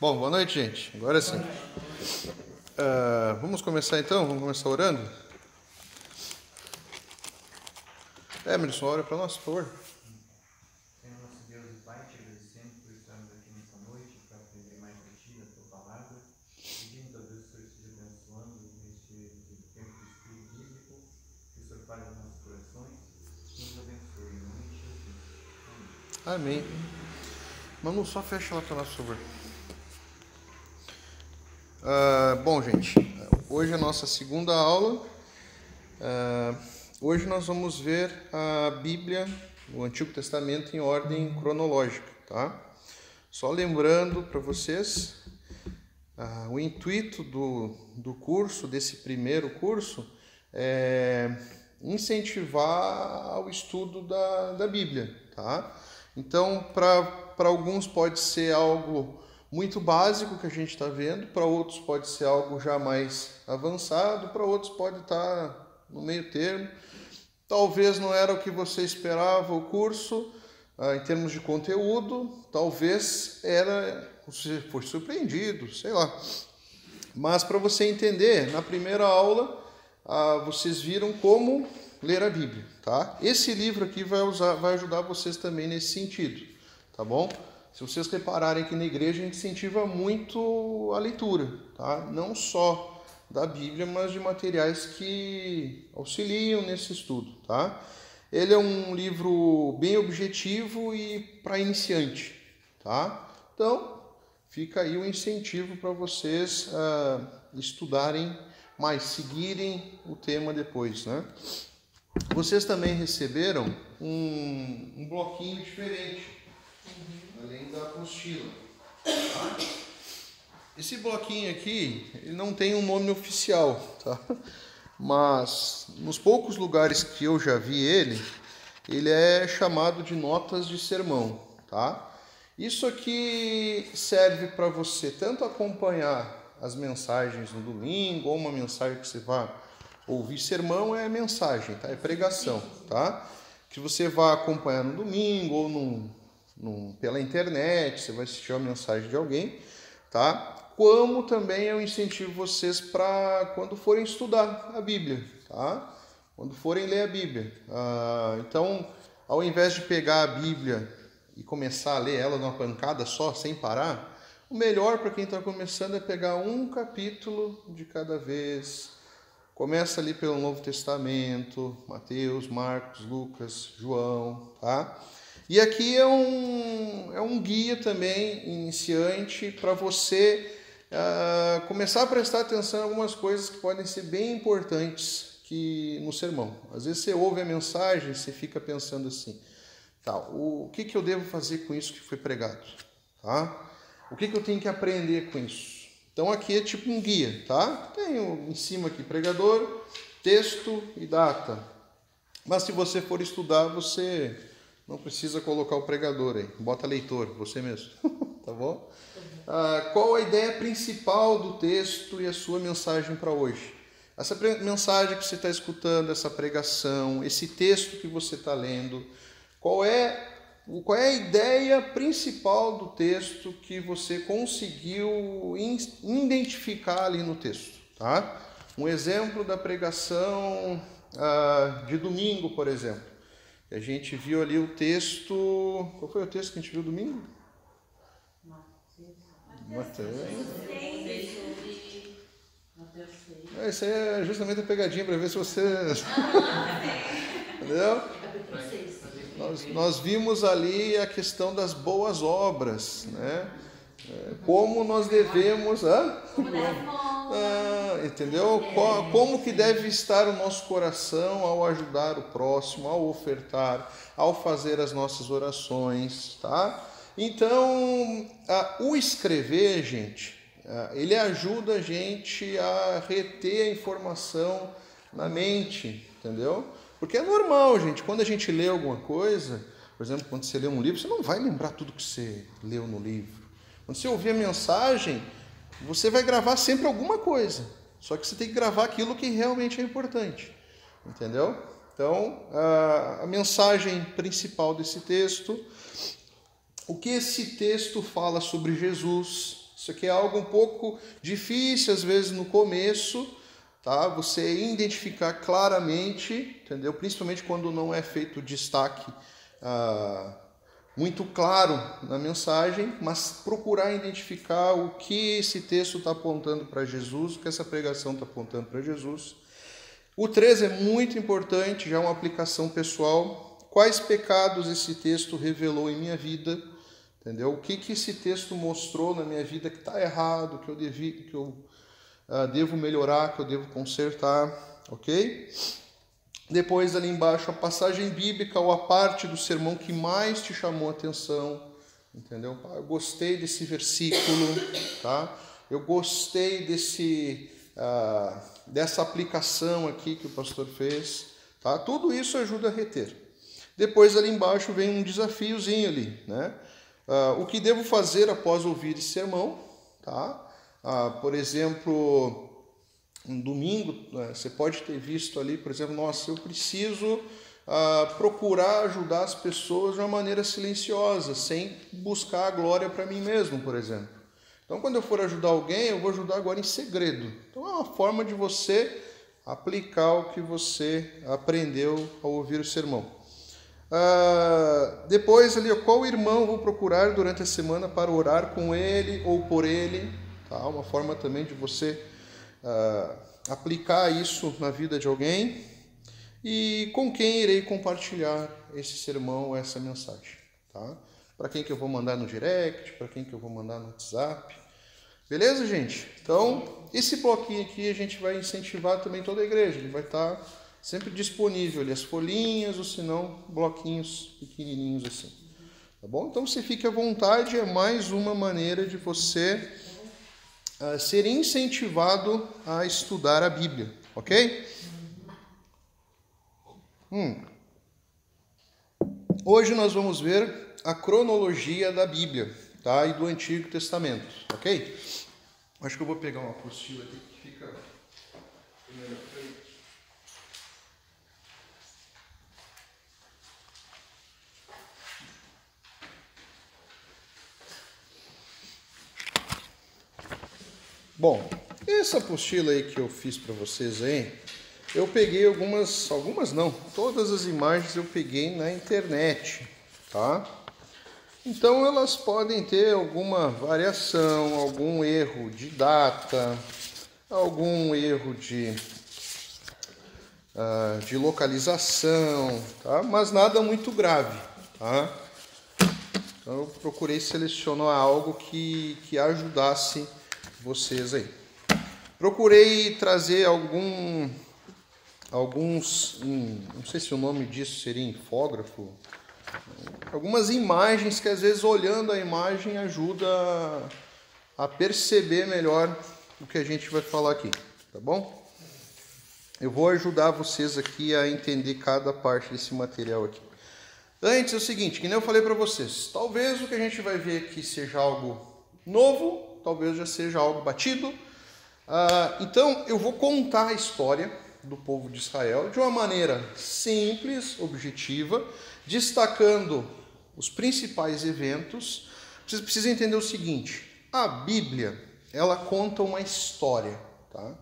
Bom, boa noite, gente. Agora sim. Uh, vamos começar então? Vamos começar orando? Emerson, ora para nós, por favor. Senhor nosso Deus Pai, te agradecemos por estarmos aqui nessa noite para aprender mais de Ti, da Tua palavra. Pedimos a Deus que o Senhor esteja abençoando neste tempo de estudo bíblico, que o Senhor fale nos nossos corações nos abençoe. Em nome de Jesus. Amém. Manu, só fecha lá para nós, por favor. Uh, bom, gente, hoje é a nossa segunda aula. Uh, hoje nós vamos ver a Bíblia, o Antigo Testamento, em ordem cronológica, tá? Só lembrando para vocês, uh, o intuito do, do curso, desse primeiro curso, é incentivar o estudo da, da Bíblia, tá? Então, para alguns pode ser algo muito básico que a gente está vendo, para outros pode ser algo já mais avançado, para outros pode estar tá no meio termo. Talvez não era o que você esperava o curso, ah, em termos de conteúdo, talvez era, você foi surpreendido, sei lá. Mas para você entender, na primeira aula, ah, vocês viram como ler a Bíblia, tá? Esse livro aqui vai, usar, vai ajudar vocês também nesse sentido, tá bom? Se vocês repararem que na igreja a gente incentiva muito a leitura, tá? Não só da Bíblia, mas de materiais que auxiliam nesse estudo, tá? Ele é um livro bem objetivo e para iniciante, tá? Então, fica aí o um incentivo para vocês uh, estudarem mais, seguirem o tema depois, né? Vocês também receberam um, um bloquinho diferente além da apostila. Tá? Esse bloquinho aqui, ele não tem um nome oficial, tá? Mas nos poucos lugares que eu já vi ele, ele é chamado de notas de sermão, tá? Isso aqui serve para você tanto acompanhar as mensagens no domingo, ou uma mensagem que você vá ouvir sermão é mensagem, tá? É pregação, tá? Que você vá acompanhar no domingo ou num, pela internet, você vai assistir uma mensagem de alguém, tá? Como também eu incentivo vocês para quando forem estudar a Bíblia, tá? Quando forem ler a Bíblia. Ah, então, ao invés de pegar a Bíblia e começar a ler ela numa pancada só, sem parar, o melhor para quem está começando é pegar um capítulo de cada vez. Começa ali pelo Novo Testamento, Mateus, Marcos, Lucas, João, tá? E aqui é um, é um guia também iniciante para você uh, começar a prestar atenção em algumas coisas que podem ser bem importantes que no sermão. Às vezes você ouve a mensagem, você fica pensando assim, tá, o, o que, que eu devo fazer com isso que foi pregado? Tá? O que, que eu tenho que aprender com isso? Então aqui é tipo um guia, tá? Tem em cima aqui pregador, texto e data. Mas se você for estudar, você não precisa colocar o pregador aí, bota leitor, você mesmo, tá bom? Ah, qual a ideia principal do texto e a sua mensagem para hoje? Essa mensagem que você está escutando, essa pregação, esse texto que você está lendo, qual é, qual é a ideia principal do texto que você conseguiu identificar ali no texto? Tá? Um exemplo da pregação ah, de domingo, por exemplo. A gente viu ali o texto. Qual foi o texto que a gente viu domingo? Mateus. É, isso aí é justamente a pegadinha para ver se você. Entendeu? Nós, nós vimos ali a questão das boas obras, né? É, como nós devemos. Hã? Ah, entendeu? Como que deve estar o nosso coração ao ajudar o próximo, ao ofertar, ao fazer as nossas orações, tá? Então, o escrever, gente, ele ajuda a gente a reter a informação na mente, entendeu? Porque é normal, gente, quando a gente lê alguma coisa, por exemplo, quando você lê um livro, você não vai lembrar tudo que você leu no livro. Quando você ouvir a mensagem, você vai gravar sempre alguma coisa. Só que você tem que gravar aquilo que realmente é importante. Entendeu? Então, a, a mensagem principal desse texto o que esse texto fala sobre Jesus. Isso aqui é algo um pouco difícil às vezes no começo, tá? Você identificar claramente, entendeu? Principalmente quando não é feito destaque ah, muito claro na mensagem, mas procurar identificar o que esse texto está apontando para Jesus, o que essa pregação está apontando para Jesus. O 3 é muito importante, já é uma aplicação pessoal. Quais pecados esse texto revelou em minha vida? Entendeu? O que, que esse texto mostrou na minha vida que está errado, que eu, devi, que eu uh, devo melhorar, que eu devo consertar, ok? Depois, ali embaixo, a passagem bíblica ou a parte do sermão que mais te chamou a atenção, entendeu? Eu gostei desse versículo, tá? Eu gostei desse ah, dessa aplicação aqui que o pastor fez. Tá? Tudo isso ajuda a reter. Depois ali embaixo vem um desafiozinho ali, né? Ah, o que devo fazer após ouvir esse sermão, tá? Ah, por exemplo, um domingo, né, você pode ter visto ali, por exemplo, nossa, eu preciso ah, procurar ajudar as pessoas de uma maneira silenciosa, sem buscar a glória para mim mesmo, por exemplo. Então, quando eu for ajudar alguém, eu vou ajudar agora em segredo. Então, é uma forma de você aplicar o que você aprendeu ao ouvir o sermão. Ah, depois, ali, qual irmão vou procurar durante a semana para orar com ele ou por ele? Tá? Uma forma também de você ah, aplicar isso na vida de alguém. E com quem irei compartilhar esse sermão, essa mensagem. Tá? Para quem que eu vou mandar no direct, para quem que eu vou mandar no WhatsApp. Beleza, gente? Então, esse bloquinho aqui a gente vai incentivar também toda a igreja. Ele vai estar sempre disponível ali, as folhinhas, ou se não, bloquinhos pequenininhos assim. Tá bom? Então, você fique à vontade, é mais uma maneira de você uh, ser incentivado a estudar a Bíblia, ok? Hum. Hoje nós vamos ver a cronologia da Bíblia, tá? E do Antigo Testamento, ok? Acho que eu vou pegar uma apostila aqui que fica melhor para Bom, essa apostila aí que eu fiz para vocês aí, eu peguei algumas, algumas não, todas as imagens eu peguei na internet, tá? Então elas podem ter alguma variação, algum erro de data, algum erro de, uh, de localização, tá? mas nada muito grave. Tá? Então eu procurei selecionar algo que, que ajudasse vocês aí. Procurei trazer algum, alguns, hum, não sei se o nome disso seria infógrafo, algumas imagens que às vezes olhando a imagem ajuda a perceber melhor o que a gente vai falar aqui, tá bom? Eu vou ajudar vocês aqui a entender cada parte desse material aqui. Antes é o seguinte, que nem eu falei para vocês, talvez o que a gente vai ver aqui seja algo novo, talvez já seja algo batido. Uh, então eu vou contar a história do povo de Israel de uma maneira simples, objetiva, destacando os principais eventos. Vocês precisam entender o seguinte: a Bíblia ela conta uma história, tá?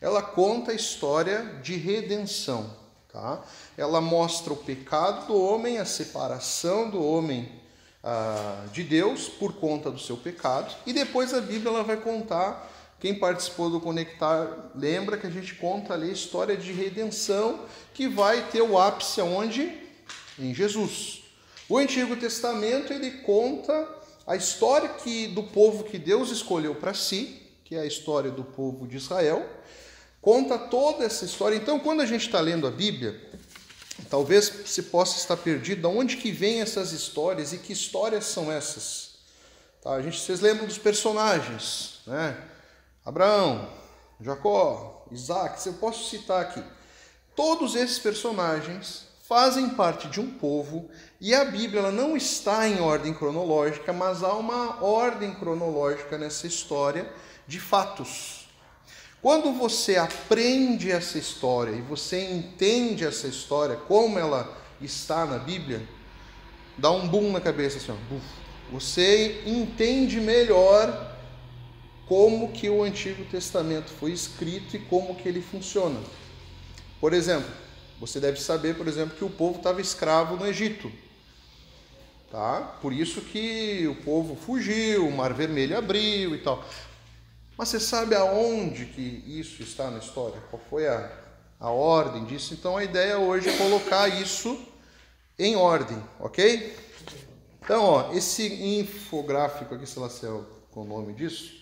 Ela conta a história de redenção, tá? Ela mostra o pecado do homem, a separação do homem ah, de Deus por conta do seu pecado, e depois a Bíblia ela vai contar quem participou do Conectar lembra que a gente conta ali a história de redenção que vai ter o ápice aonde? Em Jesus. O Antigo Testamento ele conta a história que do povo que Deus escolheu para si, que é a história do povo de Israel, conta toda essa história. Então, quando a gente está lendo a Bíblia, talvez se possa estar perdido de onde que vêm essas histórias e que histórias são essas. Tá? A gente, vocês lembram dos personagens, né? Abraão, Jacó, Isaac, eu posso citar aqui. Todos esses personagens fazem parte de um povo e a Bíblia ela não está em ordem cronológica, mas há uma ordem cronológica nessa história de fatos. Quando você aprende essa história e você entende essa história como ela está na Bíblia, dá um boom na cabeça assim, ó, você entende melhor como que o Antigo Testamento foi escrito e como que ele funciona. Por exemplo, você deve saber, por exemplo, que o povo estava escravo no Egito. Tá? Por isso que o povo fugiu, o Mar Vermelho abriu e tal. Mas você sabe aonde que isso está na história? Qual foi a, a ordem disso? Então a ideia hoje é colocar isso em ordem, ok? Então, ó, esse infográfico aqui, sei lá se é o nome disso,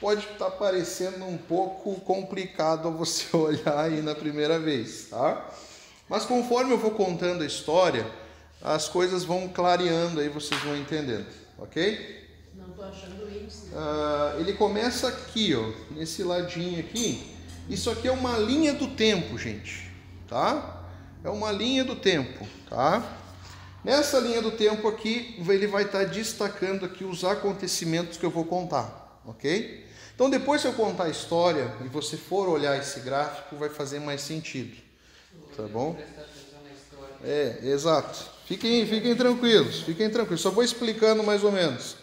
pode estar tá parecendo um pouco complicado a você olhar aí na primeira vez, tá? Mas conforme eu vou contando a história, as coisas vão clareando aí, vocês vão entendendo, ok? Achando isso. Uh, ele começa aqui, ó, nesse ladinho aqui. Isso aqui é uma linha do tempo, gente, tá? É uma linha do tempo, tá? Nessa linha do tempo aqui, ele vai estar destacando aqui os acontecimentos que eu vou contar, ok? Então, depois que eu contar a história e você for olhar esse gráfico, vai fazer mais sentido, tá bom? É, exato. Fiquem, fiquem tranquilos, fiquem tranquilos. Só vou explicando mais ou menos.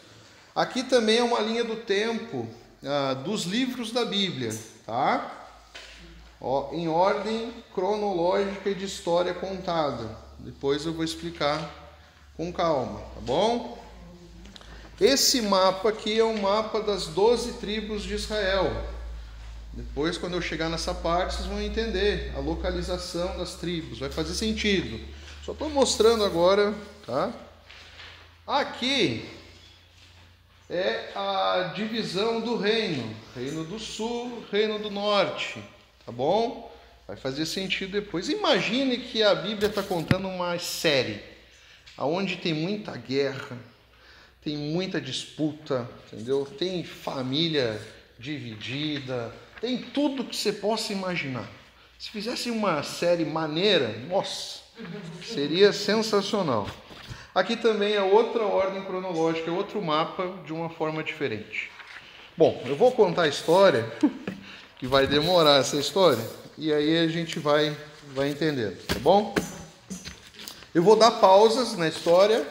Aqui também é uma linha do tempo ah, dos livros da Bíblia, tá? Ó, em ordem cronológica e de história contada. Depois eu vou explicar com calma, tá bom? Esse mapa aqui é o um mapa das 12 tribos de Israel. Depois, quando eu chegar nessa parte, vocês vão entender a localização das tribos, vai fazer sentido. Só estou mostrando agora, tá? Aqui é a divisão do reino: Reino do Sul, Reino do Norte, tá bom? Vai fazer sentido depois. Imagine que a Bíblia está contando uma série, aonde tem muita guerra, tem muita disputa, entendeu? Tem família dividida, tem tudo que você possa imaginar. Se fizesse uma série maneira, nossa, seria sensacional. Aqui também é outra ordem cronológica, é outro mapa de uma forma diferente. Bom, eu vou contar a história, que vai demorar essa história, e aí a gente vai, vai entendendo, tá bom? Eu vou dar pausas na história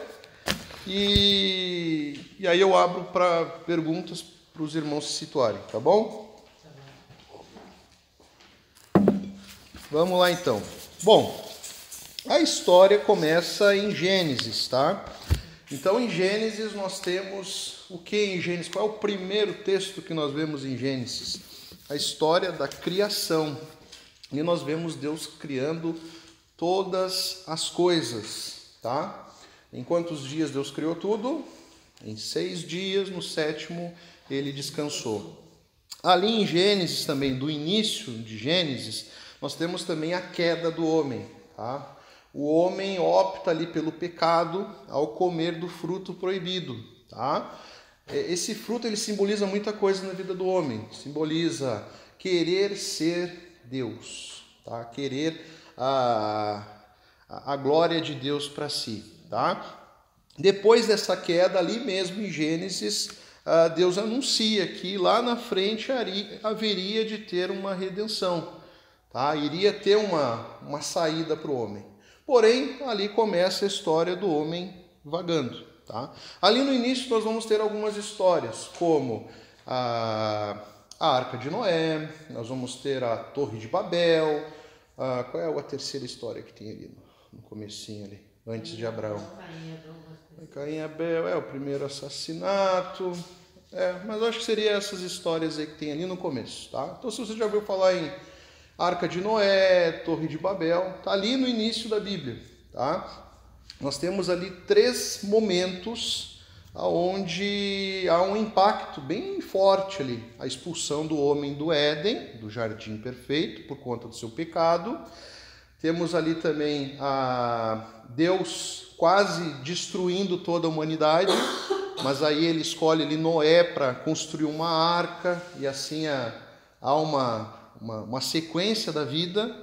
e, e aí eu abro para perguntas para os irmãos se situarem, tá bom? Vamos lá então. Bom, a história começa em Gênesis, tá? Então em Gênesis nós temos o que em Gênesis? Qual é o primeiro texto que nós vemos em Gênesis? A história da criação. E nós vemos Deus criando todas as coisas, tá? Em quantos dias Deus criou tudo? Em seis dias, no sétimo ele descansou. Ali em Gênesis também, do início de Gênesis, nós temos também a queda do homem, tá? O homem opta ali pelo pecado ao comer do fruto proibido, tá? Esse fruto ele simboliza muita coisa na vida do homem, simboliza querer ser Deus, tá? Querer a, a glória de Deus para si, tá? Depois dessa queda ali mesmo em Gênesis, Deus anuncia que lá na frente haveria de ter uma redenção tá? iria ter uma, uma saída para o homem. Porém, ali começa a história do homem vagando. Tá? Ali no início nós vamos ter algumas histórias, como a, a Arca de Noé, nós vamos ter a Torre de Babel, a, qual é a terceira história que tem ali no, no comecinho ali, antes de Abraão? Caim e Abel, é o primeiro assassinato, é, mas acho que seria essas histórias aí que tem ali no começo, tá? Então se você já ouviu falar em Arca de Noé, Torre de Babel, está ali no início da Bíblia. Tá? Nós temos ali três momentos onde há um impacto bem forte ali. A expulsão do homem do Éden, do jardim perfeito, por conta do seu pecado. Temos ali também a Deus quase destruindo toda a humanidade, mas aí ele escolhe ali Noé para construir uma arca e assim há uma uma, uma sequência da vida.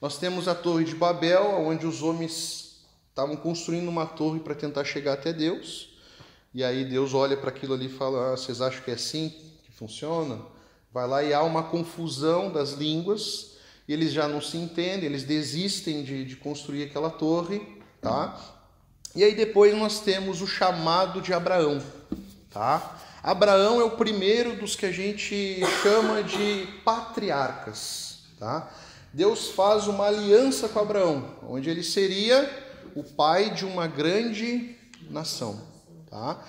Nós temos a Torre de Babel, onde os homens estavam construindo uma torre para tentar chegar até Deus. E aí Deus olha para aquilo ali e fala: ah, vocês acham que é assim que funciona? Vai lá e há uma confusão das línguas, eles já não se entendem, eles desistem de, de construir aquela torre, tá? E aí depois nós temos o chamado de Abraão, tá? Abraão é o primeiro dos que a gente chama de patriarcas, tá? Deus faz uma aliança com Abraão, onde ele seria o pai de uma grande nação, tá?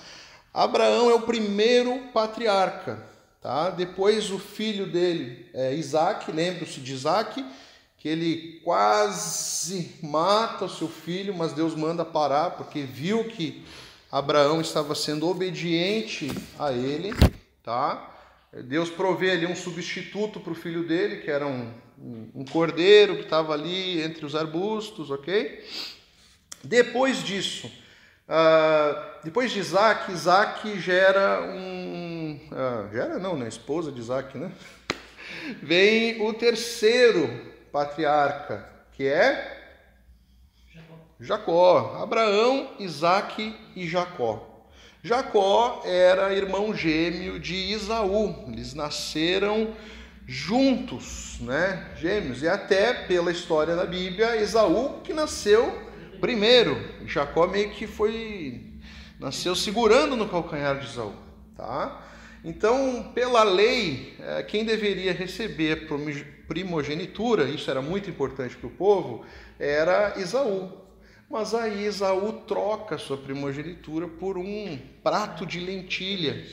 Abraão é o primeiro patriarca, tá? Depois o filho dele é Isaac, lembre-se de Isaac, que ele quase mata o seu filho, mas Deus manda parar porque viu que Abraão estava sendo obediente a ele, tá? Deus provê ali um substituto para o filho dele, que era um, um, cordeiro que estava ali entre os arbustos, ok? Depois disso, uh, depois de Isaac, Isaac gera um. Uh, gera não, né? Esposa de Isaac, né? Vem o terceiro patriarca, que é Jacó, Abraão, Isaac e Jacó. Jacó era irmão gêmeo de Isaú, eles nasceram juntos, né? Gêmeos, e até pela história da Bíblia, Isaú que nasceu primeiro. Jacó meio que foi nasceu segurando no calcanhar de Isaú, tá? Então, pela lei, é, quem deveria receber primogenitura, isso era muito importante para o povo, era Isaú. Mas aí Esaú troca sua primogenitura por um prato de lentilha.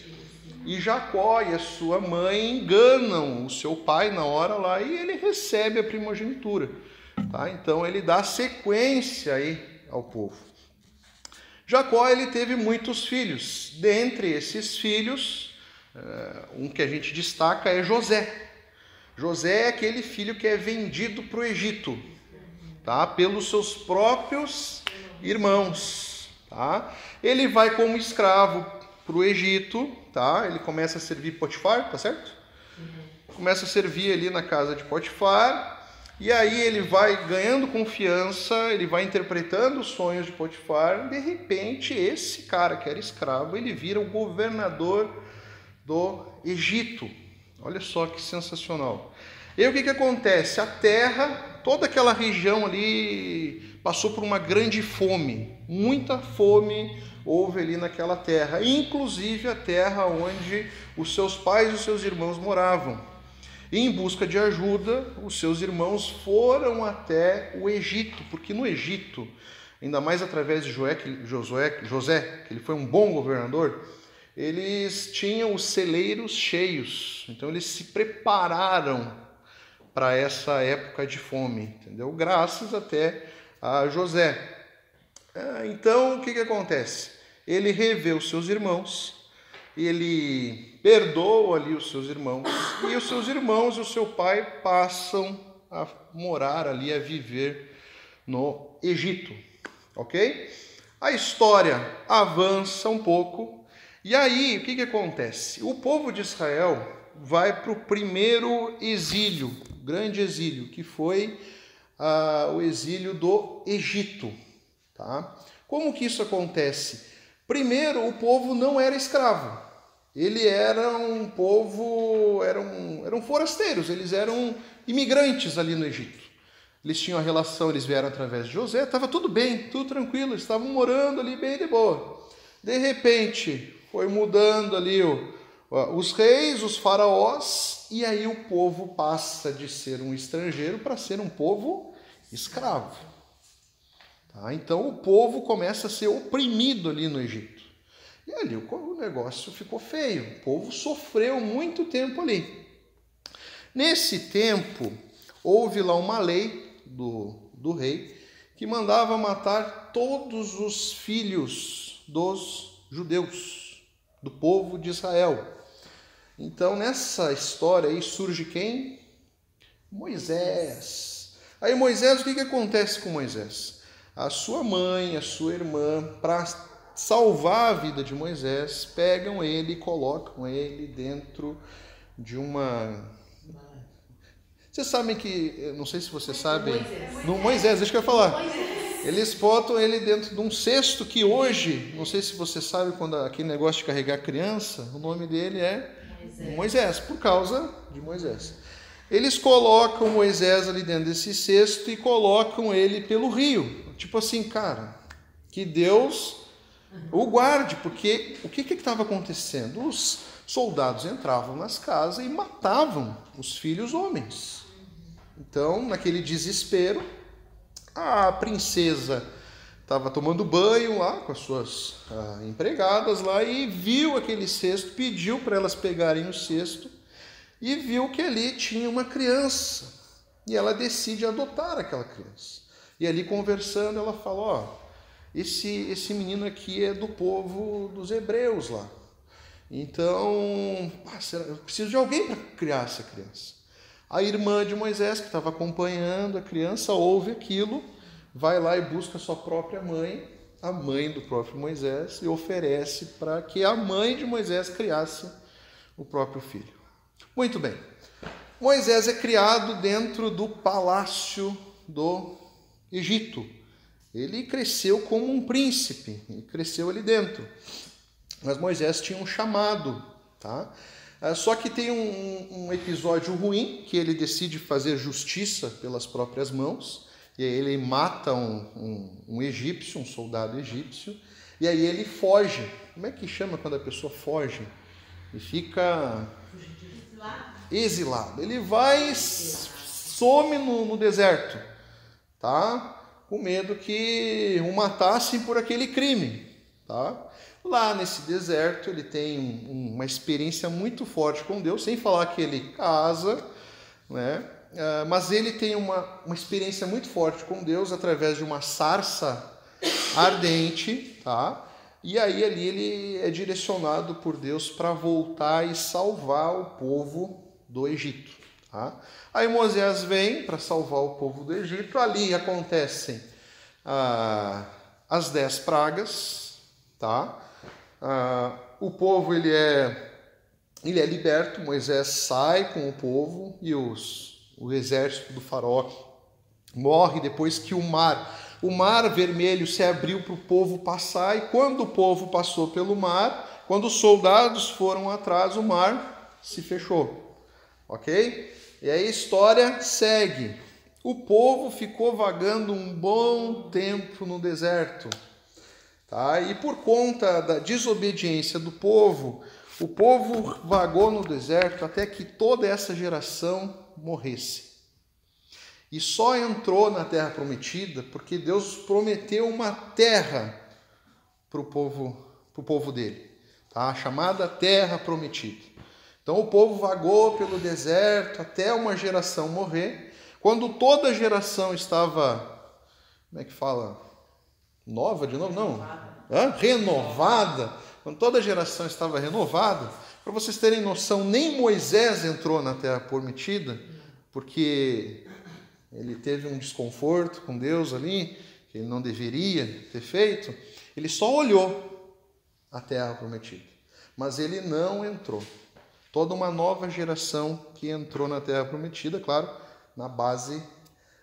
E Jacó e a sua mãe enganam o seu pai na hora lá e ele recebe a primogenitura. Tá? Então ele dá sequência aí ao povo. Jacó ele teve muitos filhos. Dentre esses filhos, eh, um que a gente destaca é José. José é aquele filho que é vendido para o Egito tá? Pelos seus próprios irmãos, tá? Ele vai como escravo para o Egito, tá? Ele começa a servir Potifar, tá certo? Começa a servir ali na casa de Potifar. E aí ele vai ganhando confiança, ele vai interpretando os sonhos de Potifar. De repente, esse cara que era escravo, ele vira o governador do Egito. Olha só que sensacional. E o que, que acontece? A terra toda aquela região ali passou por uma grande fome, muita fome houve ali naquela terra, inclusive a terra onde os seus pais e os seus irmãos moravam. E em busca de ajuda, os seus irmãos foram até o Egito, porque no Egito, ainda mais através de Josué, José, que ele foi um bom governador, eles tinham os celeiros cheios, então eles se prepararam para essa época de fome, entendeu? Graças até a José. É, então, o que, que acontece? Ele revê os seus irmãos, ele perdoa ali os seus irmãos, e os seus irmãos e o seu pai passam a morar ali, a viver no Egito, ok? A história avança um pouco, e aí o que, que acontece? O povo de Israel vai para o primeiro exílio, grande exílio, que foi ah, o exílio do Egito. Tá? Como que isso acontece? Primeiro, o povo não era escravo. Ele era um povo, eram, eram forasteiros, eles eram imigrantes ali no Egito. Eles tinham a relação, eles vieram através de José, estava tudo bem, tudo tranquilo, estavam morando ali bem de boa. De repente, foi mudando ali o, os reis, os faraós, e aí o povo passa de ser um estrangeiro para ser um povo escravo. Tá? Então o povo começa a ser oprimido ali no Egito. E ali o negócio ficou feio, o povo sofreu muito tempo ali. Nesse tempo, houve lá uma lei do, do rei que mandava matar todos os filhos dos judeus, do povo de Israel. Então, nessa história aí surge quem? Moisés. Aí, Moisés, o que, que acontece com Moisés? A sua mãe, a sua irmã, para salvar a vida de Moisés, pegam ele e colocam ele dentro de uma. Vocês sabem que, não sei se vocês sabem, no Moisés, deixa eu falar. Eles botam ele dentro de um cesto que hoje, não sei se você sabe, quando aquele negócio de carregar criança, o nome dele é Moisés. Moisés, por causa de Moisés. Eles colocam Moisés ali dentro desse cesto e colocam ele pelo rio. Tipo assim, cara, que Deus o guarde, porque o que estava acontecendo? Os soldados entravam nas casas e matavam os filhos homens. Então, naquele desespero, a princesa estava tomando banho lá com as suas ah, empregadas lá e viu aquele cesto, pediu para elas pegarem o cesto e viu que ali tinha uma criança. E ela decide adotar aquela criança. E ali conversando, ela fala: esse, esse menino aqui é do povo dos hebreus lá. Então, eu preciso de alguém para criar essa criança. A irmã de Moisés, que estava acompanhando a criança, ouve aquilo, vai lá e busca sua própria mãe, a mãe do próprio Moisés, e oferece para que a mãe de Moisés criasse o próprio filho. Muito bem. Moisés é criado dentro do palácio do Egito. Ele cresceu como um príncipe, cresceu ali dentro. Mas Moisés tinha um chamado, tá? Ah, só que tem um, um, episódio ruim que ele decide fazer justiça pelas próprias mãos e aí ele mata um, um, um egípcio, um soldado egípcio, e aí ele foge. Como é que chama quando a pessoa foge? E fica exilado. Ele vai some no, no deserto, tá? Com medo que o matassem por aquele crime, tá? Lá nesse deserto ele tem um, uma experiência muito forte com Deus, sem falar que ele casa, né? Uh, mas ele tem uma, uma experiência muito forte com Deus através de uma sarça ardente, tá? E aí ali ele é direcionado por Deus para voltar e salvar o povo do Egito. Tá? Aí Moisés vem para salvar o povo do Egito. Ali acontecem ah, as dez pragas, tá? Ah, o povo ele é ele é liberto. Moisés sai com o povo e os, o exército do faraó morre depois que o mar o mar vermelho se abriu para o povo passar, e quando o povo passou pelo mar, quando os soldados foram atrás, o mar se fechou ok? E aí a história segue. O povo ficou vagando um bom tempo no deserto. Tá? E por conta da desobediência do povo, o povo vagou no deserto até que toda essa geração morresse. E só entrou na terra prometida porque Deus prometeu uma terra para o povo, pro povo dele, tá? a chamada terra prometida. Então o povo vagou pelo deserto até uma geração morrer. Quando toda a geração estava, como é que fala? Nova de novo? Não. Hã? Renovada. Quando toda a geração estava renovada, para vocês terem noção, nem Moisés entrou na terra prometida, porque ele teve um desconforto com Deus ali, que ele não deveria ter feito. Ele só olhou a terra prometida, mas ele não entrou toda uma nova geração que entrou na Terra Prometida, claro, na base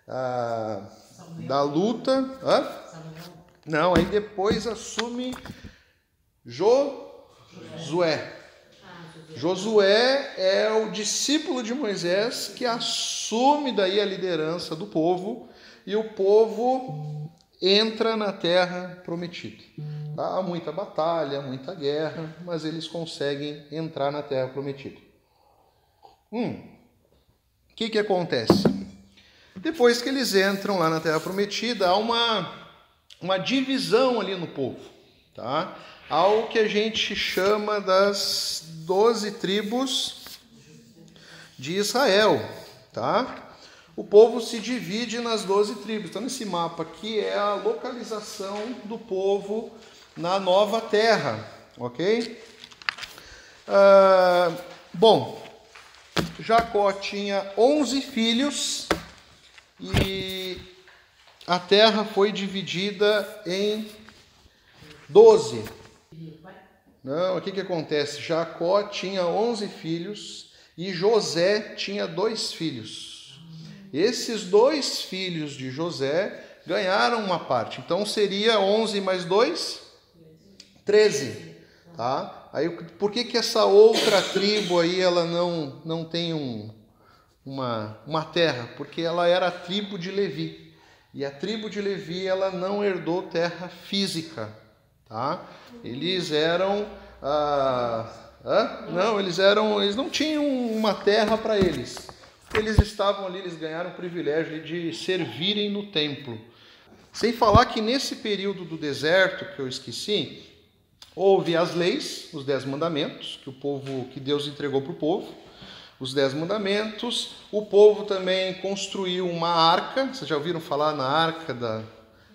ah, da luta. Hã? Não, aí depois assume Josué. Josué é o discípulo de Moisés que assume daí a liderança do povo e o povo entra na terra prometida. Há muita batalha, muita guerra, mas eles conseguem entrar na terra prometida. Hum, o que, que acontece? Depois que eles entram lá na terra prometida, há uma, uma divisão ali no povo. Tá? Há o que a gente chama das doze tribos de Israel. Tá? O povo se divide nas doze tribos. Então, nesse mapa aqui é a localização do povo na nova terra, ok? Ah, bom, Jacó tinha 11 filhos e a terra foi dividida em 12. Não, o que, que acontece? Jacó tinha 11 filhos e José tinha dois filhos. Esses dois filhos de José ganharam uma parte. Então seria 11 mais 2? 13, tá? Aí por que que essa outra tribo aí ela não não tem um, uma uma terra? Porque ela era a tribo de Levi. E a tribo de Levi ela não herdou terra física, tá? Eles eram ah, ah, não, eles eram, eles não tinham uma terra para eles. Eles estavam ali, eles ganharam o privilégio de servirem no templo. Sem falar que nesse período do deserto que eu esqueci, houve as leis, os dez mandamentos que o povo, que Deus entregou para o povo os Dez Mandamentos. O povo também construiu uma arca, vocês já ouviram falar na arca da,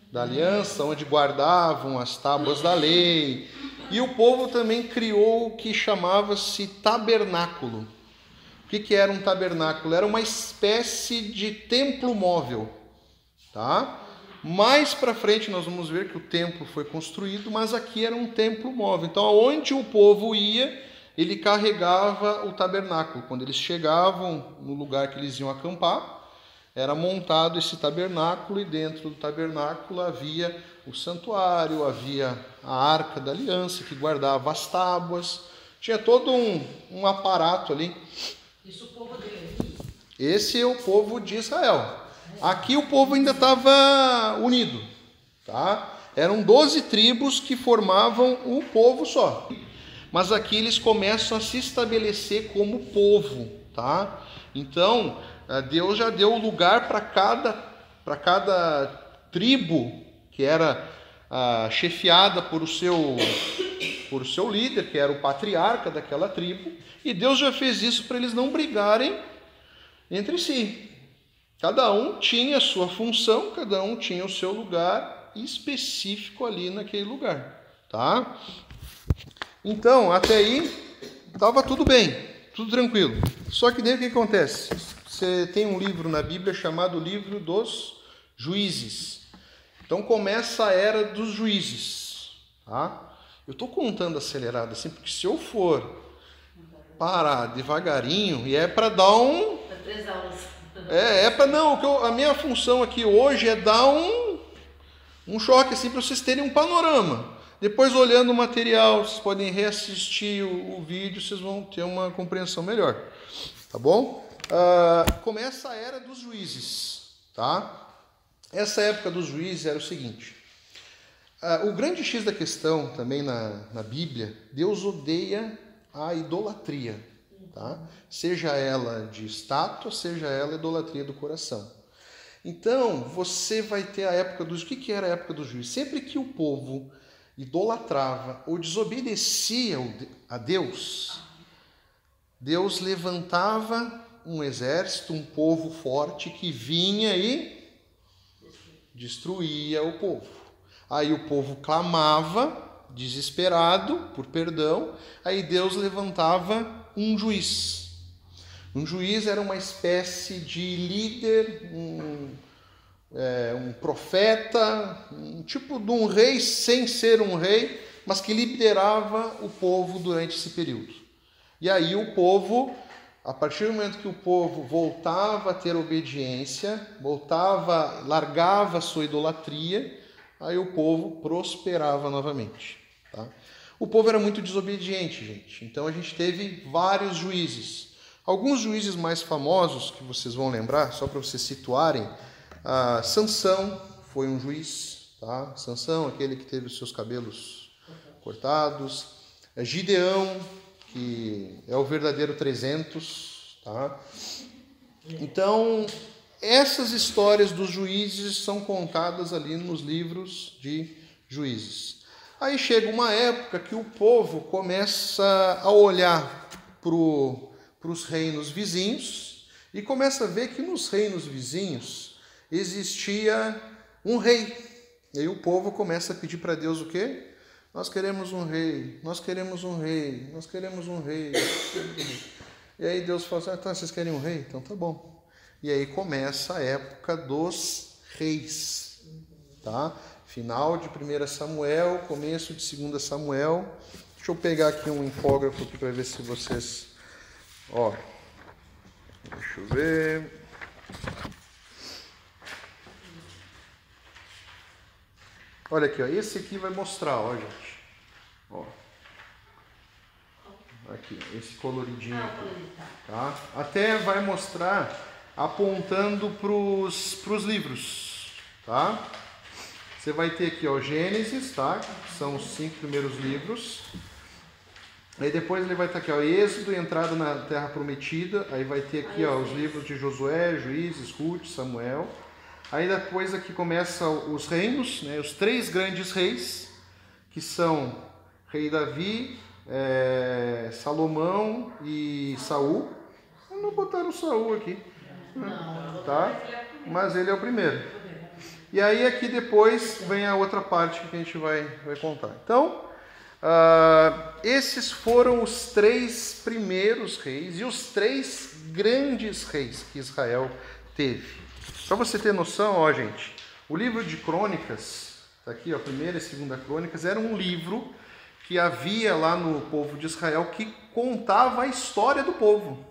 da aliança, onde guardavam as tábuas da lei. E o povo também criou o que chamava-se tabernáculo. O que, que era um tabernáculo? Era uma espécie de templo móvel. Tá? Mais para frente nós vamos ver que o templo foi construído, mas aqui era um templo móvel. Então, aonde o povo ia, ele carregava o tabernáculo. Quando eles chegavam no lugar que eles iam acampar, era montado esse tabernáculo e dentro do tabernáculo havia o santuário, havia a arca da aliança que guardava as tábuas. Tinha todo um, um aparato ali. Isso o povo dele. Esse é o povo de Israel. Aqui o povo ainda estava unido, tá? Eram 12 tribos que formavam um povo só mas aqui eles começam a se estabelecer como povo, tá? Então, eh, Deus já deu lugar para cada, para cada tribo que era ah, chefiada por o seu por seu líder, que era o patriarca daquela tribo, e Deus já fez isso para eles não brigarem entre si. Cada um tinha a sua função, cada um tinha o seu lugar específico ali naquele lugar, tá? Então, até aí estava tudo bem, tudo tranquilo. Só que daí o que acontece? Você tem um livro na Bíblia chamado Livro dos Juízes. Então começa a era dos juízes. Tá? Eu estou contando acelerado assim, porque se eu for parar devagarinho, e é para dar um. Três aulas. É, é para não. Eu, a minha função aqui hoje é dar um, um choque assim para vocês terem um panorama. Depois, olhando o material, vocês podem reassistir o, o vídeo, vocês vão ter uma compreensão melhor. Tá bom? Uh, começa a era dos juízes. Tá? Essa época dos juízes era o seguinte. Uh, o grande X da questão também na, na Bíblia, Deus odeia a idolatria. Tá? Seja ela de estátua, seja ela idolatria do coração. Então, você vai ter a época dos. O que, que era a época dos juízes? Sempre que o povo idolatrava ou desobedecia a Deus, Deus levantava um exército, um povo forte que vinha e destruía o povo. Aí o povo clamava, desesperado por perdão, aí Deus levantava um juiz. Um juiz era uma espécie de líder, um, é, um profeta, um tipo de um rei sem ser um rei, mas que liderava o povo durante esse período. E aí o povo, a partir do momento que o povo voltava a ter obediência, voltava, largava a sua idolatria, aí o povo prosperava novamente. Tá? O povo era muito desobediente, gente. Então a gente teve vários juízes. Alguns juízes mais famosos que vocês vão lembrar, só para vocês situarem, ah, Sansão foi um juiz, tá? Sansão, aquele que teve os seus cabelos cortados. É Gideão, que é o verdadeiro 300, tá? Então, essas histórias dos juízes são contadas ali nos livros de juízes. Aí chega uma época que o povo começa a olhar para os reinos vizinhos e começa a ver que nos reinos vizinhos existia um rei. E aí o povo começa a pedir para Deus o quê? Nós queremos um rei, nós queremos um rei, nós queremos um rei. E aí Deus fala assim, ah, então vocês querem um rei? Então tá bom. E aí começa a época dos reis, tá? Final de 1 Samuel, começo de 2 Samuel. Deixa eu pegar aqui um infógrafo para ver se vocês... Ó, deixa eu ver... Olha aqui, ó. esse aqui vai mostrar, ó, gente. Ó. Aqui, esse coloridinho aqui, tá? Até vai mostrar apontando para os livros, tá? Você vai ter aqui, ó, Gênesis, tá? São os cinco primeiros livros. Aí depois ele vai estar aqui, ó, Êxodo, entrada na Terra Prometida. Aí vai ter aqui, ó, os livros de Josué, Juízes, Ruth, Samuel. Aí depois aqui começa os reinos, né? Os três grandes reis, que são Rei Davi, é, Salomão e Saul. Não botaram Saul aqui, Não, tá? Mas ele é o primeiro. E aí aqui depois vem a outra parte que a gente vai, vai contar. Então, ah, esses foram os três primeiros reis e os três grandes reis que Israel teve. Para você ter noção, ó gente, o livro de Crônicas, tá aqui, ó, primeira e segunda Crônicas, era um livro que havia lá no povo de Israel que contava a história do povo,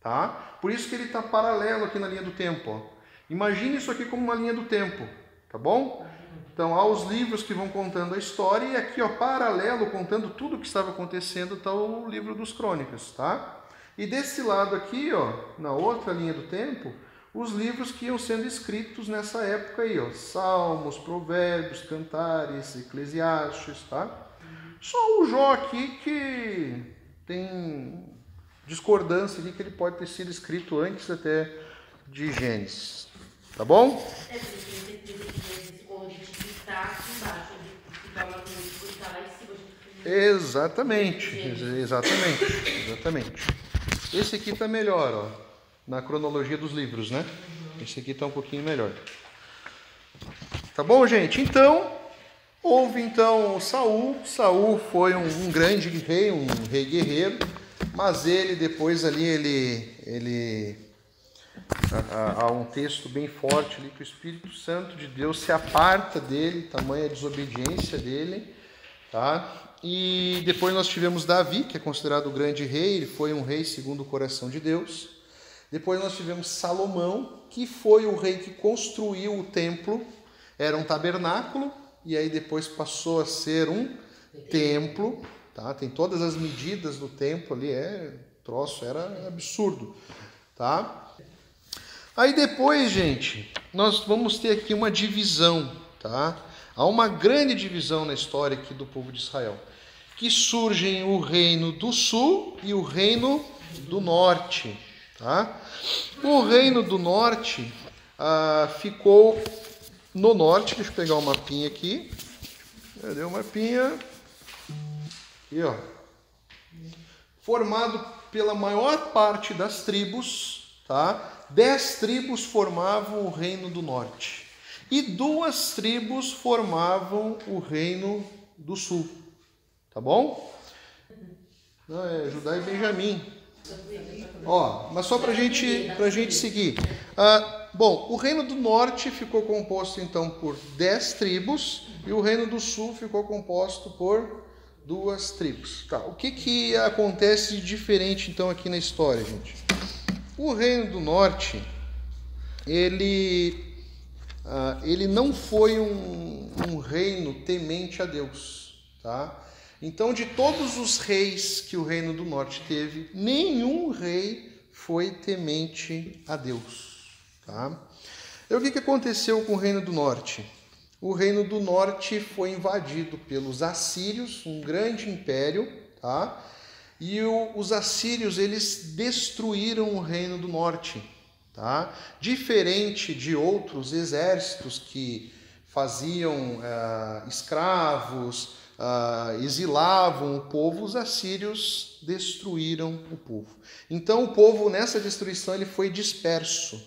tá? Por isso que ele está paralelo aqui na linha do tempo, ó. Imagine isso aqui como uma linha do tempo, tá bom? Então, há os livros que vão contando a história e aqui, ó, paralelo, contando tudo o que estava acontecendo, está o livro dos Crônicas, tá? E desse lado aqui, ó, na outra linha do tempo, os livros que iam sendo escritos nessa época aí, ó, Salmos, Provérbios, Cantares, Eclesiastes, tá? Só o Jó aqui que tem discordância aqui que ele pode ter sido escrito antes até de Gênesis, tá bom? É gente- Exatamente, ex- exatamente, exatamente. Esse aqui tá melhor, ó, na cronologia dos livros, né? Esse aqui tá um pouquinho melhor. Tá bom, gente? Então, houve então Saul. Saul foi um, um grande rei, um rei guerreiro, mas ele depois ali ele ele há um texto bem forte ali que o Espírito Santo de Deus se aparta dele, tamanha desobediência dele, tá? E depois nós tivemos Davi, que é considerado o grande rei, ele foi um rei segundo o coração de Deus. Depois nós tivemos Salomão, que foi o rei que construiu o templo, era um tabernáculo e aí depois passou a ser um templo, tá? Tem todas as medidas do templo ali, é troço, era absurdo, tá? Aí depois, gente, nós vamos ter aqui uma divisão, tá? Há uma grande divisão na história aqui do povo de Israel, que surgem o reino do sul e o reino do norte, tá? O reino do norte ah, ficou no norte, deixa eu pegar o mapinha aqui. Cadê o mapinha? Aqui, ó formado pela maior parte das tribos, tá? Dez tribos formavam o reino do norte e duas tribos formavam o reino do sul, tá bom? Não, é Judá e Benjamim. Ó, mas só para gente, a gente seguir. Ah, bom, o reino do norte ficou composto então por dez tribos e o reino do sul ficou composto por duas tribos. Tá, o que, que acontece de diferente então aqui na história, gente? O reino do norte, ele, ah, ele não foi um, um reino temente a Deus, tá? Então, de todos os reis que o reino do norte teve, nenhum rei foi temente a Deus, tá? E o que, aconteceu com o reino do norte? O reino do norte foi invadido pelos assírios, um grande império, tá? E o- os assírios eles destruíram o reino do norte, tá? Diferente de outros exércitos que faziam ah, escravos, ah, exilavam o povo, os assírios destruíram o povo. Então o povo nessa destruição ele foi disperso,